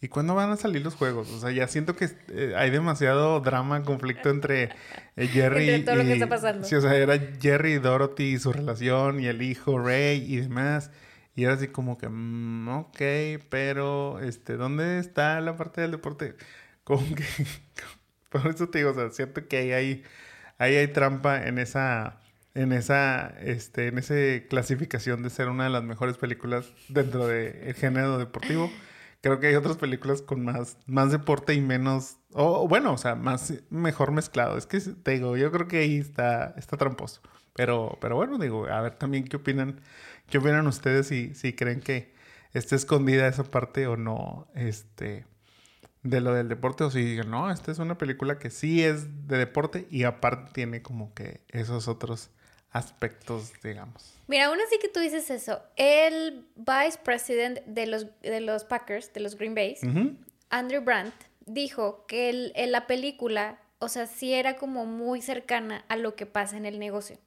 ¿y cuándo van a salir los juegos? O sea, ya siento que eh, hay demasiado drama, conflicto entre eh, Jerry y... todo lo que está pasando. Sí, o sea, era Jerry y Dorothy y su relación y el hijo Ray y demás. Y era así como que, mm, ok, pero, este, ¿dónde está la parte del deporte? Como que, por eso te digo, o sea, siento que ahí hay, ahí hay trampa en esa en esa, este, en esa clasificación de ser una de las mejores películas dentro del género deportivo. Creo que hay otras películas con más, más deporte y menos, o bueno, o sea, más mejor mezclado. Es que te digo, yo creo que ahí está, está tramposo. Pero, pero bueno, digo, a ver también qué opinan, qué opinan ustedes si, si creen que esté escondida esa parte o no, este, de lo del deporte, o si digan, no, esta es una película que sí es de deporte y aparte tiene como que esos otros aspectos, digamos. Mira, aún así que tú dices eso, el vice president de los, de los Packers, de los Green Bay, Andrew Brandt dijo que el, en la película, o sea, sí era como muy cercana a lo que pasa en el negocio.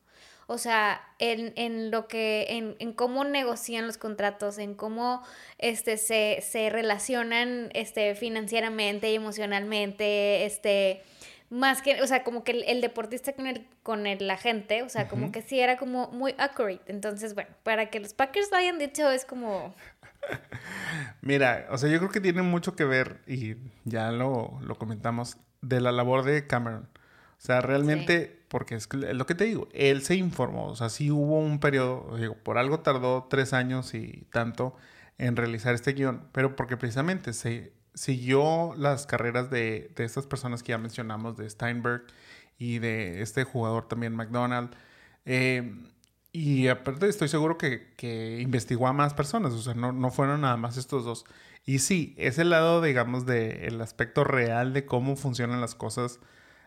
O sea, en, en lo que, en, en, cómo negocian los contratos, en cómo este, se, se relacionan este, financieramente y emocionalmente, este, más que, o sea, como que el, deportista con el, con el, la gente, o sea, como que sí era como muy accurate. Entonces, bueno, para que los Packers lo hayan dicho es como... Mira, o sea, yo creo que tiene mucho que ver, y ya lo, lo comentamos, de la labor de Cameron. O sea, realmente, porque es lo que te digo, él se informó, o sea, sí hubo un periodo, digo, por algo tardó tres años y tanto en realizar este guion, pero porque precisamente se siguió las carreras de, de estas personas que ya mencionamos, de Steinberg y de este jugador también, McDonald. Eh, y aparte estoy seguro que, que, investigó a más personas, o sea, no, no, fueron nada más estos dos. Y sí, ese lado, digamos, del aspecto real de cómo funcionan las cosas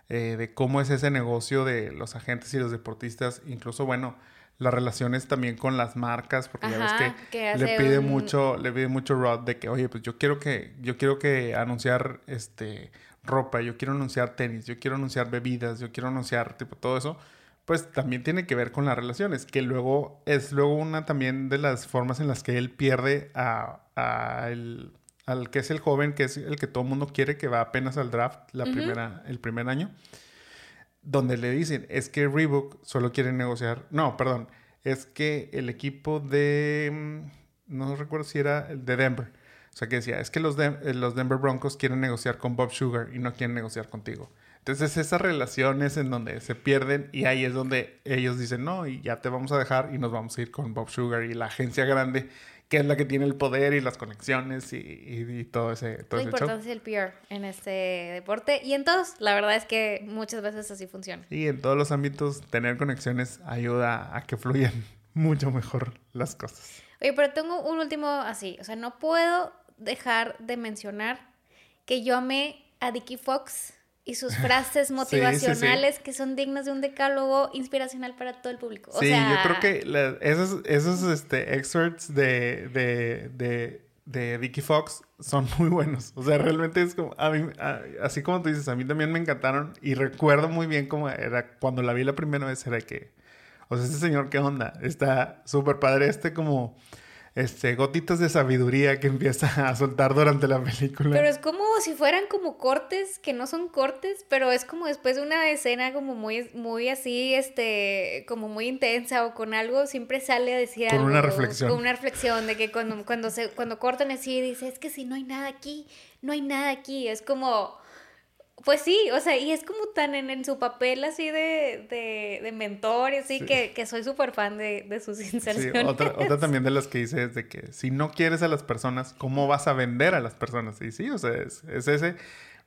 eh, de cómo es ese negocio de los agentes y los deportistas, incluso, bueno, las relaciones también con las marcas, porque ya ves que, le pide mucho, le pide mucho Rod de que, oye, pues yo quiero que, yo quiero que anunciar este ropa, yo quiero anunciar tenis, yo quiero anunciar bebidas, yo quiero anunciar tipo todo eso, pues también tiene que ver con las relaciones, que luego es luego una también de las formas en las que él pierde a, a el, al que es el joven, que es el que todo el mundo quiere, que va apenas al draft la primera, el primer año, donde le dicen, es que Reebok solo quiere negociar, no, perdón, es que el equipo de, mm, no recuerdo si era el de Denver, o sea que decía, es que los, eh, los Denver Broncos quieren negociar con Bob Sugar y no quieren negociar contigo. Entonces esas relaciones en donde se pierden y ahí es donde ellos dicen, no, y ya te vamos a dejar y nos vamos a ir con Bob Sugar y la agencia grande que es la que tiene el poder y las conexiones y, todo ese todo La importancia del PR en este deporte y en todos, la verdad es que muchas veces así funciona. Y en todos los ámbitos tener conexiones ayuda a que fluyan mucho mejor las cosas. Oye, pero tengo un último así, o sea, no puedo dejar de mencionar que yo amé a Dickie Fox y sus frases motivacionales que son dignas de un decálogo inspiracional para todo el público. sí, yo creo que esos, esos este, excerpts de, de, de, de Dickie Fox son muy buenos. O sea, realmente es como, a mí, así como tú dices, a mí también me encantaron y recuerdo muy bien cómo era, cuando la vi la primera vez, era que, o sea, este señor, ¿qué onda? Está súper padre, este como este, gotitas de sabiduría que empieza a soltar durante la película. Pero es como si fueran como cortes, que no son cortes, pero es como después de una escena como muy, muy así, este, como muy intensa o con algo, siempre sale a decir con una reflexión. Con una reflexión de que cuando, cuando, se, cuando cortan así, dice, es que si no hay nada aquí, no hay nada aquí, es como pues sí, o sea, y es como tan en, su papel así de, de, de mentor y así que, que, soy súper fan de, de, sus inserciones. Sí, otra, otra, también de las que dice es de que si no quieres a las personas, ¿cómo vas a vender a las personas? Y sí, o sea, es, es ese...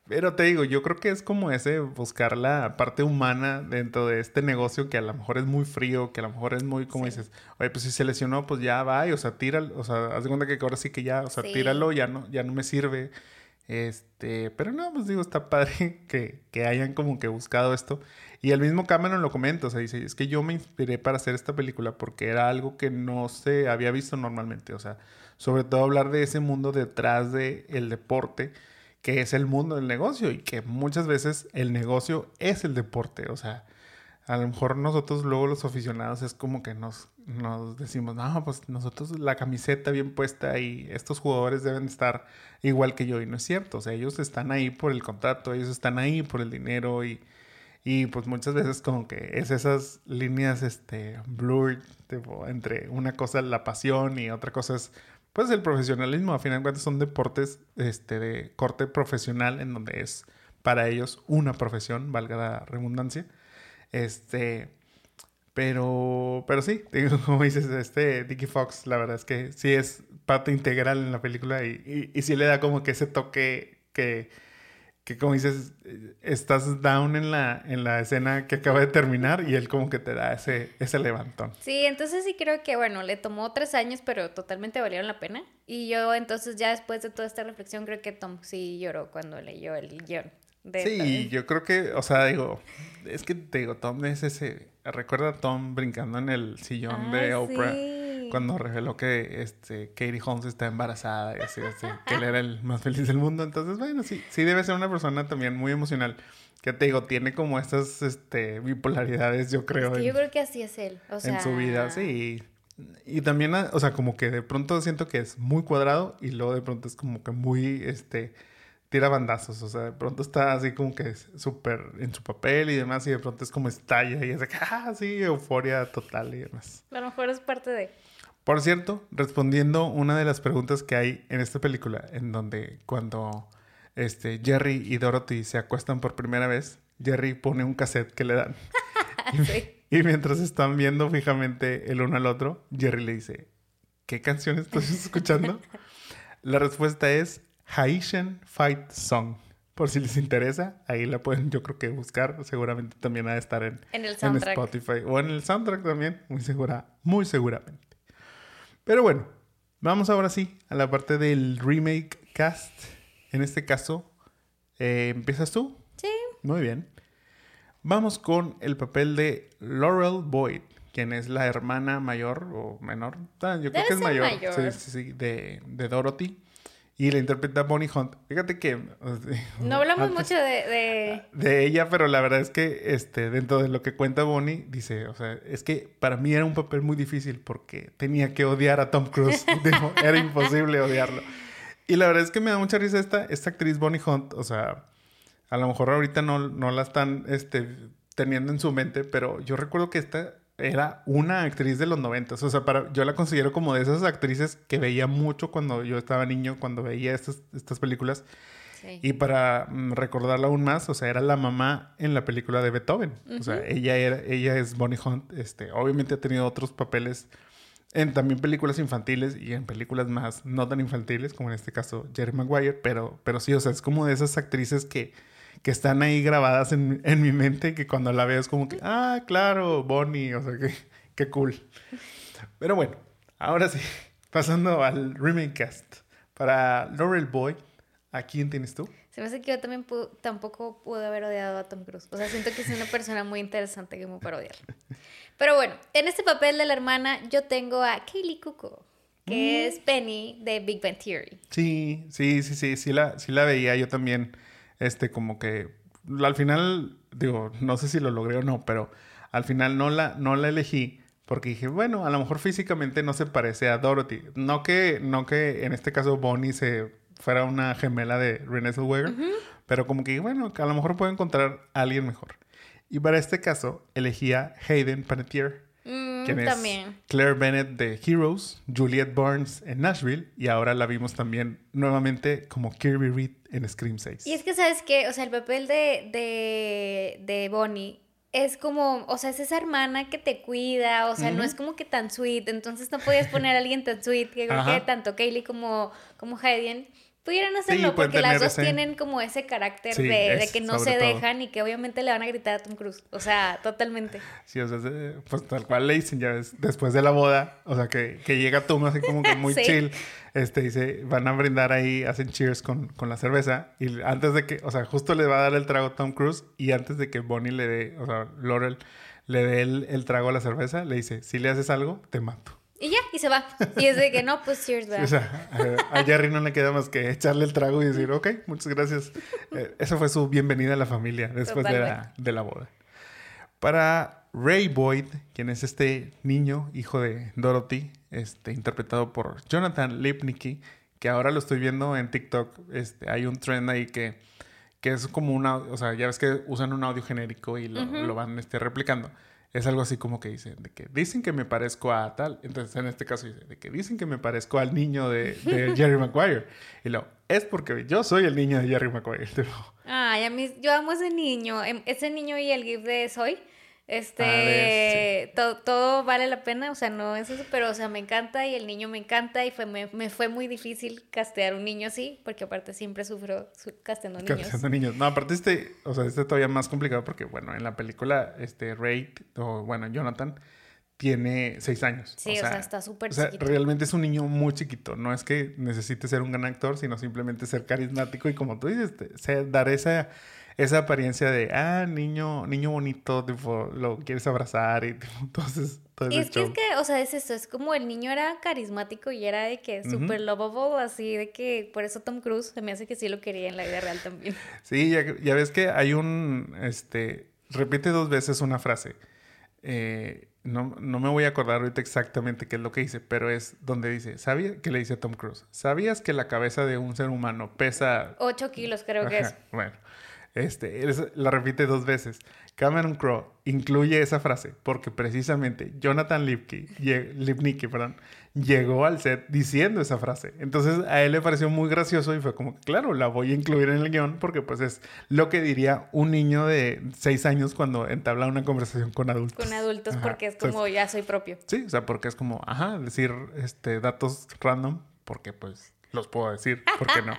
Pero te digo, yo creo que es como ese buscar la parte humana dentro de este negocio que a lo mejor es muy frío, que a lo mejor es muy, como dices, oye, pues si se lesionó, pues ya va, o sea, tíralo, o sea, haz de cuenta que ahora sí que ya, o sea, tíralo, ya no, ya no me sirve. Este, pero no, pues digo, está padre que, que, hayan como que buscado esto. Y el mismo Cameron lo comenta, o sea, dice, es que yo me inspiré para hacer esta película porque era algo que no se había visto normalmente, o sea, sobre todo hablar de ese mundo detrás del el deporte, que es el mundo del negocio y que muchas veces el negocio es el deporte, o sea, a lo mejor nosotros luego los aficionados es como que nos, nos decimos, no, pues nosotros la camiseta bien puesta y estos jugadores deben estar igual que yo y no es cierto, o sea, ellos están ahí por el contrato, ellos están ahí por el dinero y, y pues muchas veces como que es esas líneas este blurred entre una cosa la pasión y otra cosa es pues el profesionalismo, a final de cuentas son deportes este de corte profesional en donde es para ellos una profesión, valga la redundancia. Este, pero, pero sí, como dices, este Dickie Fox, la verdad es que sí es parte integral en la película y, y, sí le da como que ese toque que, que como dices, estás down en la, en la escena que acaba de terminar y él como que te da ese, ese levantón. Sí, entonces sí creo que, bueno, le tomó tres años, pero totalmente valieron la pena. Y yo entonces ya después de toda esta reflexión creo que Tom sí lloró cuando leyó el guion sí, yo creo que, o sea, digo, es que te digo, Tom es ese, recuerda a Tom brincando en el sillón de Oprah. Cuando reveló que este, Katie Holmes está embarazada y así, así, que él era el más feliz del mundo. Entonces, bueno, sí, sí debe ser una persona también muy emocional. Que te digo, tiene como estas este, bipolaridades, yo creo. yo creo que así es él. En su vida, sí. Y también, o sea, como que de pronto siento que es muy cuadrado y luego de pronto es como que muy, este, tira bandazos, o sea, de pronto está así como que súper en su papel y demás, y de pronto es como estalla y es de que, ah, sí, euforia total y demás. A lo mejor es parte de... Por cierto, respondiendo una de las preguntas que hay en esta película, en donde cuando este, Jerry y Dorothy se acuestan por primera vez, Jerry pone un cassette que le dan. y, mientras están viendo fijamente el uno al otro, Jerry le dice, ¿qué canción estás escuchando? La respuesta es Haitian Fight Song. Por si les interesa, ahí la pueden yo creo que buscar. Seguramente también ha de estar en, en, el. Spotify o en el soundtrack también, muy segura, muy seguramente. Pero bueno, vamos ahora sí a la parte del remake cast. En este caso, eh, ¿empiezas tú? Sí. Muy bien. Vamos con el papel de Laurel Boyd, quien es la hermana mayor o menor. Ah, yo creo que es mayor. Sí, sí, sí, de, de Dorothy. Y la interpreta Bonnie Hunt. Fíjate que... No hablamos mucho de, de, ella, pero la verdad es que este, dentro de lo que cuenta Bonnie, dice, o sea, es que para mí era un papel muy difícil porque tenía que odiar a Tom Cruise. era imposible odiarlo. Y la verdad es que me da mucha risa esta, esta actriz Bonnie Hunt. O sea, a lo mejor ahorita no, no la están este, teniendo en su mente, pero yo recuerdo que esta era una actriz de los noventas. O sea, para, yo la considero como de esas actrices que veía mucho cuando yo estaba niño, cuando veía estas, estas películas. Y para mm, recordarla aún más, o sea, era la mamá en la película de Beethoven. O sea, ella, era, ella es Bonnie Hunt. Este, obviamente ha tenido otros papeles en también películas infantiles y en películas más no tan infantiles, como en este caso Jerry Maguire. Pero, pero sí, o sea, es como de esas actrices que que están ahí grabadas en, en, mi mente que cuando la veo es como que, ah, claro, Bonnie, o sea, que, qué cool. Pero bueno, ahora sí, pasando al remake cast. Para Laurel Boy, ¿a quién tienes tú? Se me hace que yo también tampoco pude haber odiado a Tom Cruise. O sea, siento que es una persona muy interesante como para odiarlo. Pero bueno, en este papel de la hermana yo tengo a Kaylee Cuoco, que mm. es Penny de Big Bang Theory. Sí, sí, sí, sí, sí la, sí la veía yo también este, como que al final, digo, no sé si lo logré o no, pero al final no la, no la elegí porque dije, bueno, a lo mejor físicamente no se parece a Dorothy. No que, no que en este caso Bonnie se fuera una gemela de Renée Zellweger, pero como que, bueno, que a lo mejor puedo encontrar a alguien mejor. Y para este caso elegí a Hayden Panettiere Mm, también. Claire Bennett de Heroes, Juliette Barnes en Nashville y ahora la vimos también nuevamente como Kirby Reed en Scream 6. Y es que, ¿sabes qué? O sea, el papel de, de, de Bonnie es como, o sea, es esa hermana que te cuida, o sea, no es como que tan sweet, entonces no podías poner a alguien tan sweet, que creo que tanto Kaylee como, como Hayden pudieran hacerlo porque las dos tienen como ese carácter de, que no se dejan y que obviamente le van a gritar a Tom Cruise. O sea, totalmente. Sí, o sea, pues tal cual le dicen, ya ves, después de la boda, o sea, que, que llega Tom así como que muy chill, este, dice, van a brindar ahí, hacen cheers con, con, la cerveza y antes de que, o sea, justo le va a dar el trago a Tom Cruise y antes de que Bonnie le dé, o sea, Laurel le dé el, el trago a la cerveza, le dice, si le haces algo, te mato. Y ya, y se va. Y es de que no, pues cheers, ¿verdad? o sea, a, Jerry no le queda más que echarle el trago y decir, ok, muchas gracias. Eh, esa fue su bienvenida a la familia después de la, de la, boda. Para Ray Boyd, quien es este niño, hijo de Dorothy, este, interpretado por Jonathan Lipnicki, que ahora lo estoy viendo en TikTok. Este, hay un trend ahí que, que es como una, o sea, ya ves que usan un audio genérico y lo, lo van este, replicando es algo así como que dicen, de que dicen que me parezco a tal. Entonces, en este caso dice, de que dicen que me parezco al niño de, Jerry Maguire. Y luego, es porque yo soy el niño de Jerry Maguire. Ay, a mí, yo amo ese niño. Em, ese niño y el GIF de Soy. Este, todo, vale la pena, o sea, no es eso, pero, o sea, me encanta y el niño me encanta y fue, me, fue muy difícil castear un niño así, porque aparte siempre sufro casteando niños. Casteando niños. No, aparte este, o sea, este todavía más complicado porque, bueno, en la película, este, Ray, o bueno, Jonathan, tiene seis años. Sí, o sea, está súper o sea, realmente es un niño muy chiquito. No es que necesite ser un gran actor, sino simplemente ser carismático y como tú dices, dar esa esa apariencia de, ah, niño, niño bonito, tipo, lo quieres abrazar y tipo, entonces... Y es que, es que, o sea, es eso, es como el niño era carismático y era de que súper lovable, así de que por eso Tom Cruise se me hace que sí lo quería en la vida real también. Sí, ya, ya ves que hay un, este, repite dos veces una frase. Eh, no, no, me voy a acordar ahorita exactamente qué es lo que dice, pero es donde dice, ¿sabías que le dice Tom Cruise? ¿Sabías que la cabeza de un ser humano pesa... 8 kilos creo que es. Bueno, este, la repite dos veces. Cameron Crowe incluye esa frase porque precisamente Jonathan Lipke, Lipnicki perdón, llegó al set diciendo esa frase. Entonces a él le pareció muy gracioso y fue como, claro, la voy a incluir en el guion porque pues es lo que diría un niño de seis años cuando entabla una conversación con adultos. Con adultos porque es como, ya soy propio. Sí, o sea, porque es como, ajá, decir este, datos random porque pues los puedo decir, ¿por qué no?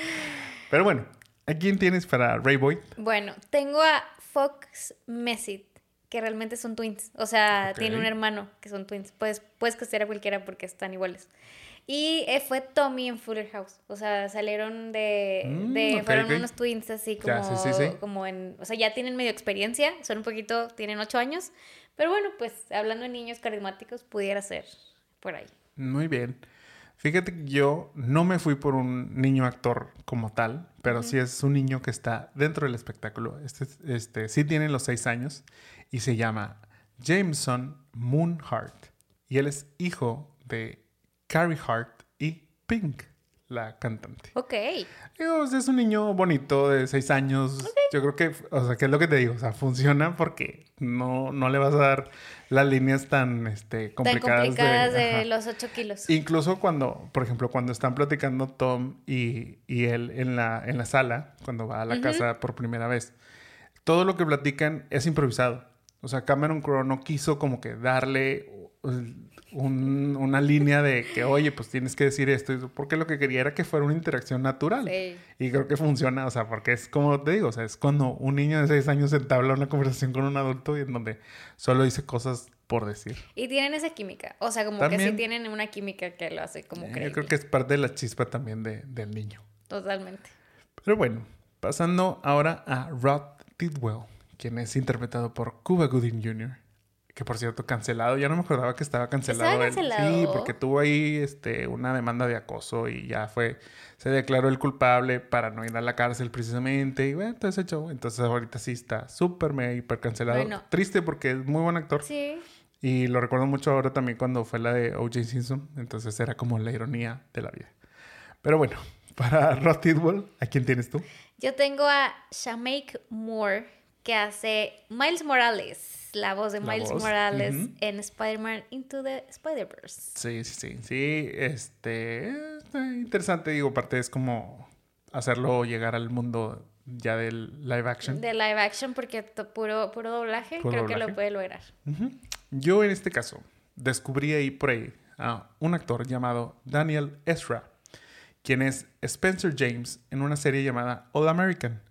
Pero bueno, ¿a quién tienes para Ray Boyd? Bueno, tengo a Fox Messit que realmente son twins. O sea, tiene un hermano que son twins. Puedes, puedes castear a cualquiera porque están iguales. Y eh, fue Tommy en Fuller House. O sea, salieron de. Mm, fueron unos twins así como, como en. O sea, ya tienen medio experiencia. Son un poquito. Tienen ocho años. Pero bueno, pues hablando de niños carismáticos, pudiera ser por ahí. Muy bien. Fíjate que yo no me fui por un niño actor como tal, pero sí es un niño que está dentro del espectáculo. Este, este sí tiene los seis años y se llama Jameson Moonhart. Y él es hijo de Carrie Hart y Pink, la cantante. Ok. es un niño bonito de seis años. Yo creo que, o sea, ¿qué es lo que te digo? O sea, funciona porque no, no le vas a dar las líneas tan este, complicadas. Tan complicadas de, los ocho kilos. Incluso cuando, por ejemplo, cuando están platicando Tom y, él en la, en la sala, cuando va a la casa por primera vez, todo lo que platican es improvisado. O sea, Cameron Crowe no quiso como que darle una línea de que, oye, pues tienes que decir esto, porque lo que quería era que fuera una interacción natural. Y creo que funciona, o sea, porque es como te digo, o sea, es cuando un niño de seis años entabla una conversación con un adulto y en donde solo dice cosas por decir. Y tienen esa química, o sea, como que sí tienen una química que lo hace como eh, Yo creo que es parte de la chispa también de, del niño. Totalmente. Pero bueno, pasando ahora a Rod Tidwell quien es interpretado por Cuba Gooding Jr., que por cierto cancelado, ya no me acordaba que estaba cancelado. Sí, porque tuvo ahí este, una demanda de acoso y ya fue, se declaró el culpable para no ir a la cárcel precisamente y bueno, entonces hecho, entonces ahorita sí está súper, mega, hiper cancelado. Triste porque es muy buen actor. Sí. Y lo recuerdo mucho ahora también cuando fue la de O.J. Simpson, entonces era como la ironía de la vida. Pero bueno, para Rod Tidwell, ¿a quién tienes tú? Yo tengo a Shamaik Moore que hace Miles Morales, la voz de Miles Morales en Spider-Man Into the Spider-Verse. Sí, sí, sí. Sí, este. interesante, digo, aparte es como hacerlo llegar al mundo ya del live action. De live action, porque puro, puro doblaje, creo que lo puede lograr. Yo en este caso descubrí ahí por ahí a un actor llamado Daniel Ezra, quien es Spencer James en una serie llamada All American.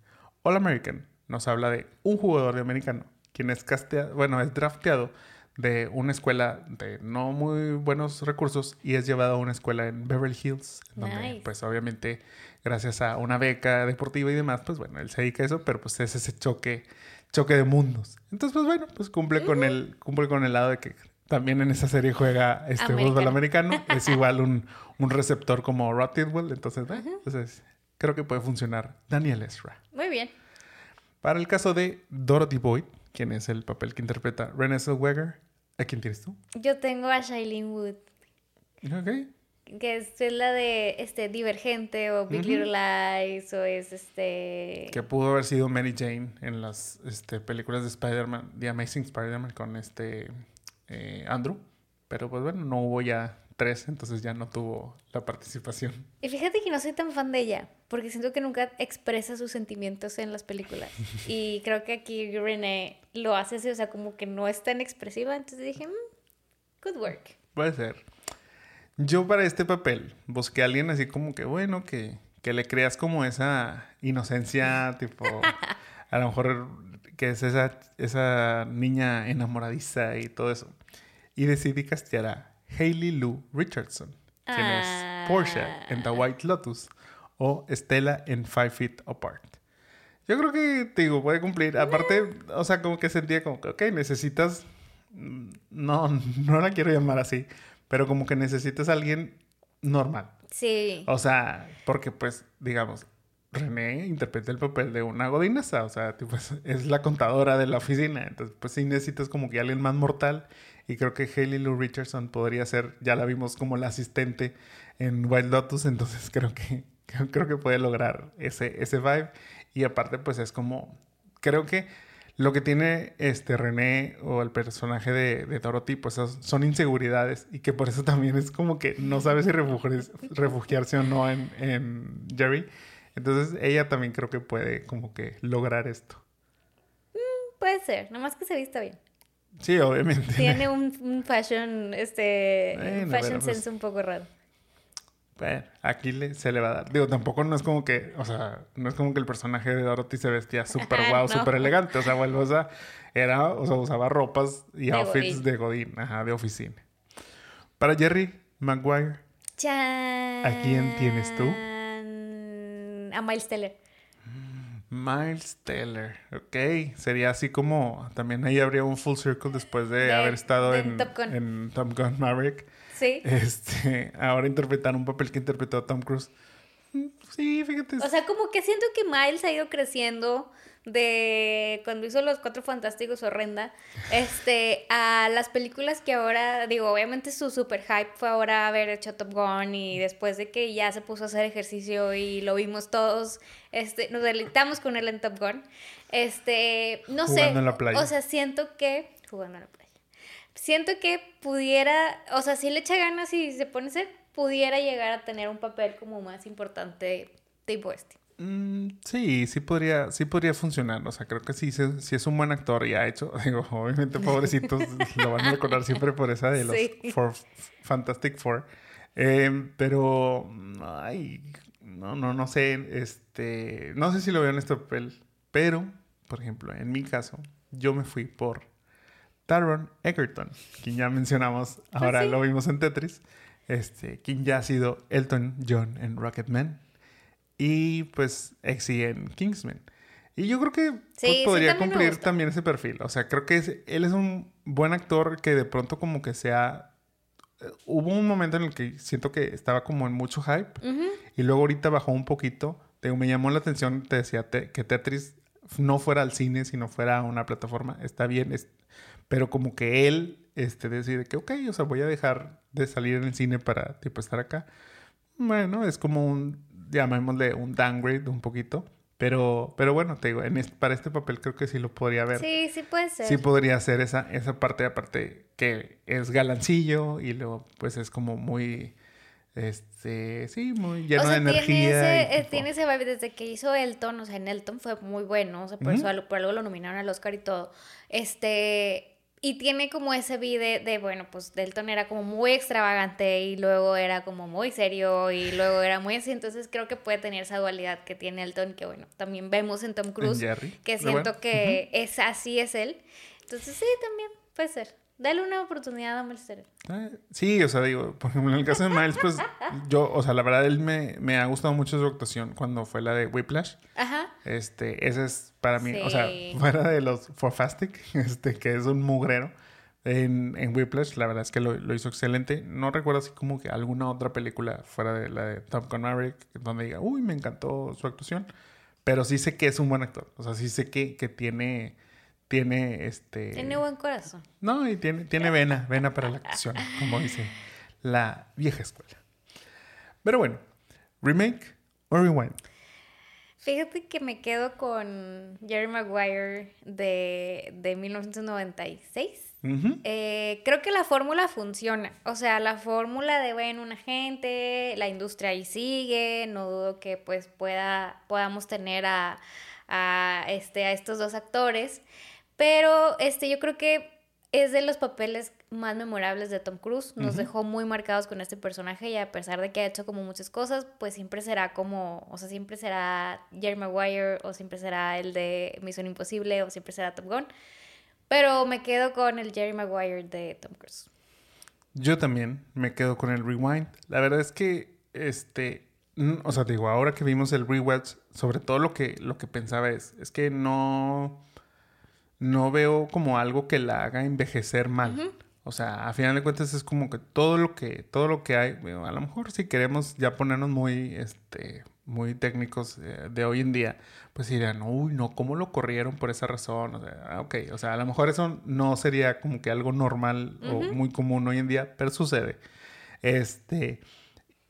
All American nos habla de un jugador de americano, quien es casteado, bueno, es drafteado de una escuela de no muy buenos recursos y es llevado a una escuela en Beverly Hills, donde pues obviamente gracias a una beca deportiva y demás, pues bueno, él se dedica a eso, pero pues es ese choque, choque de mundos. Entonces, pues bueno, pues cumple con el, cumple con el lado de que también en esa serie juega este fútbol americano, es igual un, un, receptor como Rod Tidwell, entonces, entonces creo que puede funcionar Daniel Ezra. Muy bien. Para el caso de Dorothy Boyd, quien es el papel que interpreta Renée Zellweger, ¿a quién tienes tú? Yo tengo a Shailene Wood. Ok. Que es, la de este Divergente o Big Little Lies o es este... Que pudo haber sido Mary Jane en las este, películas de Spider-Man, The Amazing Spider-Man con este eh, Andrew. Pero pues bueno, no hubo ya tres, entonces ya no tuvo la participación. Y fíjate que no soy tan fan de ella, porque siento que nunca expresa sus sentimientos en las películas. Y creo que aquí Renee lo hace así, o sea, como que no es tan expresiva, entonces dije, mm, good work. Puede ser. Yo para este papel busqué a alguien así como que, bueno, que, que le creas como esa inocencia, tipo, a lo mejor que es esa, esa niña enamoradiza y todo eso. Y decidí castear a Hayley Lou Richardson, quien es Portia en The White Lotus o Stella en Five Feet Apart. Yo creo que, te digo, puede cumplir. Aparte, o sea, como que sentía como que, ok, necesitas. mm, No, no la quiero llamar así. Pero como que necesitas a alguien normal. Sí. O sea, porque pues, digamos, René interpreta el papel de una godinesa, o sea, tipo, es la contadora de la oficina, entonces pues sí necesitas como que alguien más mortal y creo que Hailey Lou Richardson podría ser, ya la vimos como la asistente en Wild Lotus, entonces creo que creo, que puede lograr ese, ese vibe y aparte pues es como, creo que lo que tiene este René o el personaje de, de Dorothy, pues son- inseguridades y que por eso también es como que no sabe si refugiarse, refugiarse o no en, en Jerry. Entonces ella también creo que puede como que lograr esto. Puede ser, nomás que se vista bien. Sí, obviamente. Tiene un, un fashion, este, Bueno, fashion pues, sense un poco raro. Bueno, aquí le- se le va a dar. Digo, tampoco no es como que, o sea, no es como que el personaje de Dorothy se vestía súper guau, no. súper elegante. O sea, bueno, o sea, era, o sea, usaba ropas y De outfits Godín. de Godín, ajá, de oficina. Para Jerry Maguire, ¡Chan! ¿A quién tienes tú? A Miles Teller. Miles Teller, ok. Sería así como, también ahí habría un full circle después de, De- haber estado de en, Top Gun. en Top Gun Maverick. Sí. Este, ahora interpretar un papel que interpretó Tom Cruise. Mm, Sí, fíjate. O sea, como que siento que Miles ha ido creciendo de cuando hizo Los Cuatro Fantásticos horrenda, este, a las películas que ahora, digo, obviamente su super hype fue ahora haber hecho Top Gun y después de que ya se puso a hacer ejercicio y lo vimos todos, este, nos deleitamos con él en Top Gun. Este, no sé, Jugando en la playa. o sea, siento que jugando en la playa. Siento que pudiera, o sea, si le echa ganas y se pone a hacer, pudiera llegar a tener un papel como más importante tipo este. Mm, sí, sí podría, sí podría funcionar. O sea, creo que sí, sí es un buen actor y ha hecho, digo, obviamente pobrecitos lo van a recordar siempre por esa de los Sí. Four- Fantastic Four. Eh, pero, ay, no, no, no sé, este, no sé si lo veo en este papel, pero, por ejemplo, en mi caso, yo me fui por Taron Egerton, quien ya mencionamos, ahora sí. lo vimos en Tetris, este, quien ya ha sido Elton John en Rocketman y pues en Kingsman. Y yo creo que pues, Sí, sí, podría también me cumplir también ese perfil. O sea, creo que es- él es un buen actor que de pronto como que sea... eh, Hubo un momento en el que siento que estaba como en mucho hype Ujú. y luego ahorita bajó un poquito. Te me llamó la atención, te decía te- que Tetris no fuera al cine, sino fuera a una plataforma. Está bien, es- pero como que él este, decide que, ok, o sea, voy a dejar de salir en el cine para tipo estar acá. Bueno, es como un, llamémosle un downgrade un poquito. Pero, pero bueno, te digo, en este- para este papel creo que sí lo podría ver. Sí, sí puede ser. Sí podría ser esa, esa parte aparte que es galancillo y luego pues es como muy, este, sí, muy lleno o sea, de energía. Tiene y ese, eh, tiene ese vibe desde que hizo Elton, o sea, en Elton fue muy bueno, o sea, por Ujú. eso algo- por algo lo nominaron al Oscar y todo. Este, y tiene como ese vibe de, bueno, pues Elton era como muy extravagante y luego era como muy serio y luego era muy así, entonces creo que puede tener esa dualidad que tiene Elton, que bueno, también vemos en Tom en Cruise, Jerry. que siento bueno, que es así es él. Entonces sí, también puede ser. Dale una oportunidad a Miles Teller. Ah, Sí, o sea, digo, por ejemplo, en el caso de Miles, pues yo, o sea, la verdad, él me, me ha gustado mucho su actuación cuando fue la de Whiplash. Ajá. Este, ese es para mí, o sea, Sí. fuera de los Fantastic, este, que es un mugrero. En, en Whiplash, la verdad es que lo, lo hizo excelente. No recuerdo así como que alguna otra película fuera de la de Top Gun Maverick donde diga, uy, me encantó su actuación. Pero sí sé que es un buen actor. O sea, sí sé que, que tiene, tiene este... Tiene buen corazón. No, y tiene, tiene vena, vena para la actuación, como dice la vieja escuela. Pero bueno, remake o rewind. Fíjate que me quedo con Jerry Maguire de, de 1996. Ujú. Eh, creo que la fórmula funciona. O sea, la fórmula de, bueno, una gente, la industria ahí sigue, no dudo que pues pueda, podamos tener a, a, este, a estos dos actores. Pero este, yo creo que es de los papeles más memorables de Tom Cruise. Nos dejó muy marcados con este personaje y a pesar de que ha hecho como muchas cosas, pues siempre será como, o sea, siempre será Jerry Maguire o siempre será el de Misión Imposible o siempre será Top Gun. Pero me quedo con el Jerry Maguire de Tom Cruise. Yo también me quedo con el rewind. La verdad es que, este, o sea, digo, ahora que vimos el rewatch, sobre todo lo que, lo que pensaba es, es que no, no veo como algo que la haga envejecer mal. O sea, a final de cuentas es como que todo lo que, todo lo que hay, a lo mejor si queremos ya ponernos muy, este, muy técnicos eh, de hoy en día, pues dirían, uy, no, ¿cómo lo corrieron por esa razón? O sea, ok, o sea, a lo mejor eso no sería como que algo normal o muy común hoy en día, pero sucede. Este,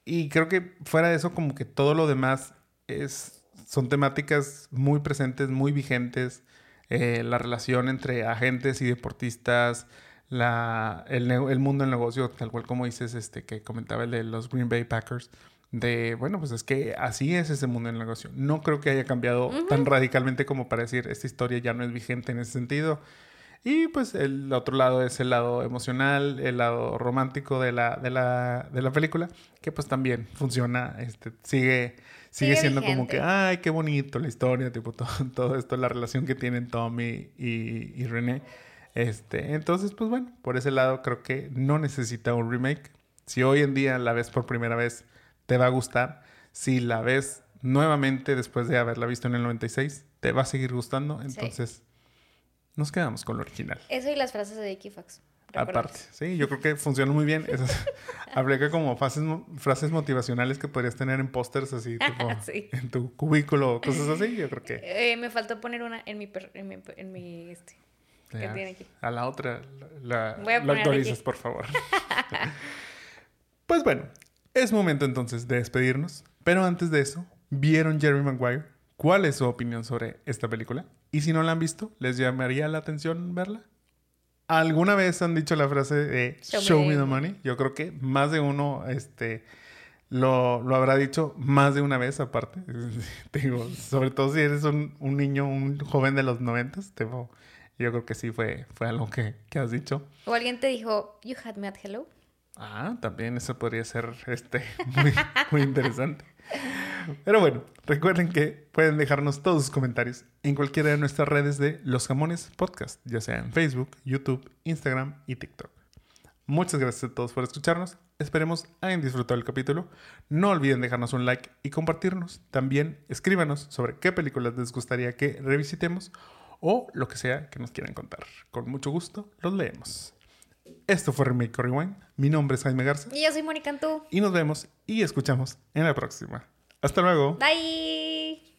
y creo que fuera de eso, como que todo lo demás es, son temáticas muy presentes, muy vigentes. Eh, la relación entre agentes y deportistas, la, el, el, mundo del negocio, tal cual como dices, este, que comentaba el de los Green Bay Packers, de, bueno, pues es que así es ese mundo del negocio. No creo que haya cambiado tan radicalmente como para decir, esta historia ya no es vigente en ese sentido. Y pues el otro lado es el lado emocional, el lado romántico de la, de la, de la película, que pues también funciona, este, sigue, sigue, siendo como que, ay, qué bonito la historia, tipo todo, todo esto, la relación que tienen Tommy y, y René. Este, entonces, pues bueno, por ese lado creo que no necesita un remake. Si hoy en día la ves por primera vez, te va a gustar. Si la ves nuevamente después de haberla visto en el 96, te va a seguir gustando. Entonces, nos quedamos con lo original. Eso y las frases de Vicky Fox. Aparte, sí, yo creo que funciona muy bien. Hablé que como frases, frases motivacionales que podrías tener en pósters así, tipo, en tu cubículo, cosas así, yo creo que... Eh, me faltó poner una en mi, en mi, en mi este, a la otra la, actualizas, por favor. pues bueno, es momento entonces de despedirnos. Pero antes de eso, ¿vieron Jerry Maguire? ¿Cuál es su opinión sobre esta película? Y si no la han visto, ¿les llamaría la atención verla? ¿Alguna vez han dicho la frase de Show, me, the money? Yo creo que más de uno este, lo, lo, habrá dicho más de una vez aparte. Digo, sobre todo si eres un, un niño, un joven de los noventas, yo creo que sí fue, fue algo que, que, has dicho. O alguien te dijo, You had me at hello. Ah, también eso podría ser este, muy, muy interesante. Pero bueno, recuerden que pueden dejarnos todos sus comentarios en cualquiera de nuestras redes de Los Jamones Podcast, ya sea en Facebook, YouTube, Instagram y TikTok. Muchas gracias a todos por escucharnos. Esperemos hayan disfrutado el capítulo. No olviden dejarnos un like y compartirnos. También escríbanos sobre qué películas les gustaría que revisitemos o lo que sea que nos quieran contar. Con mucho gusto los leemos. Esto fue Remake Rewind. Mi nombre es Jaime Garza. Y yo soy Mónica Antú. Y nos vemos y escuchamos en la próxima. Hasta luego. Bye.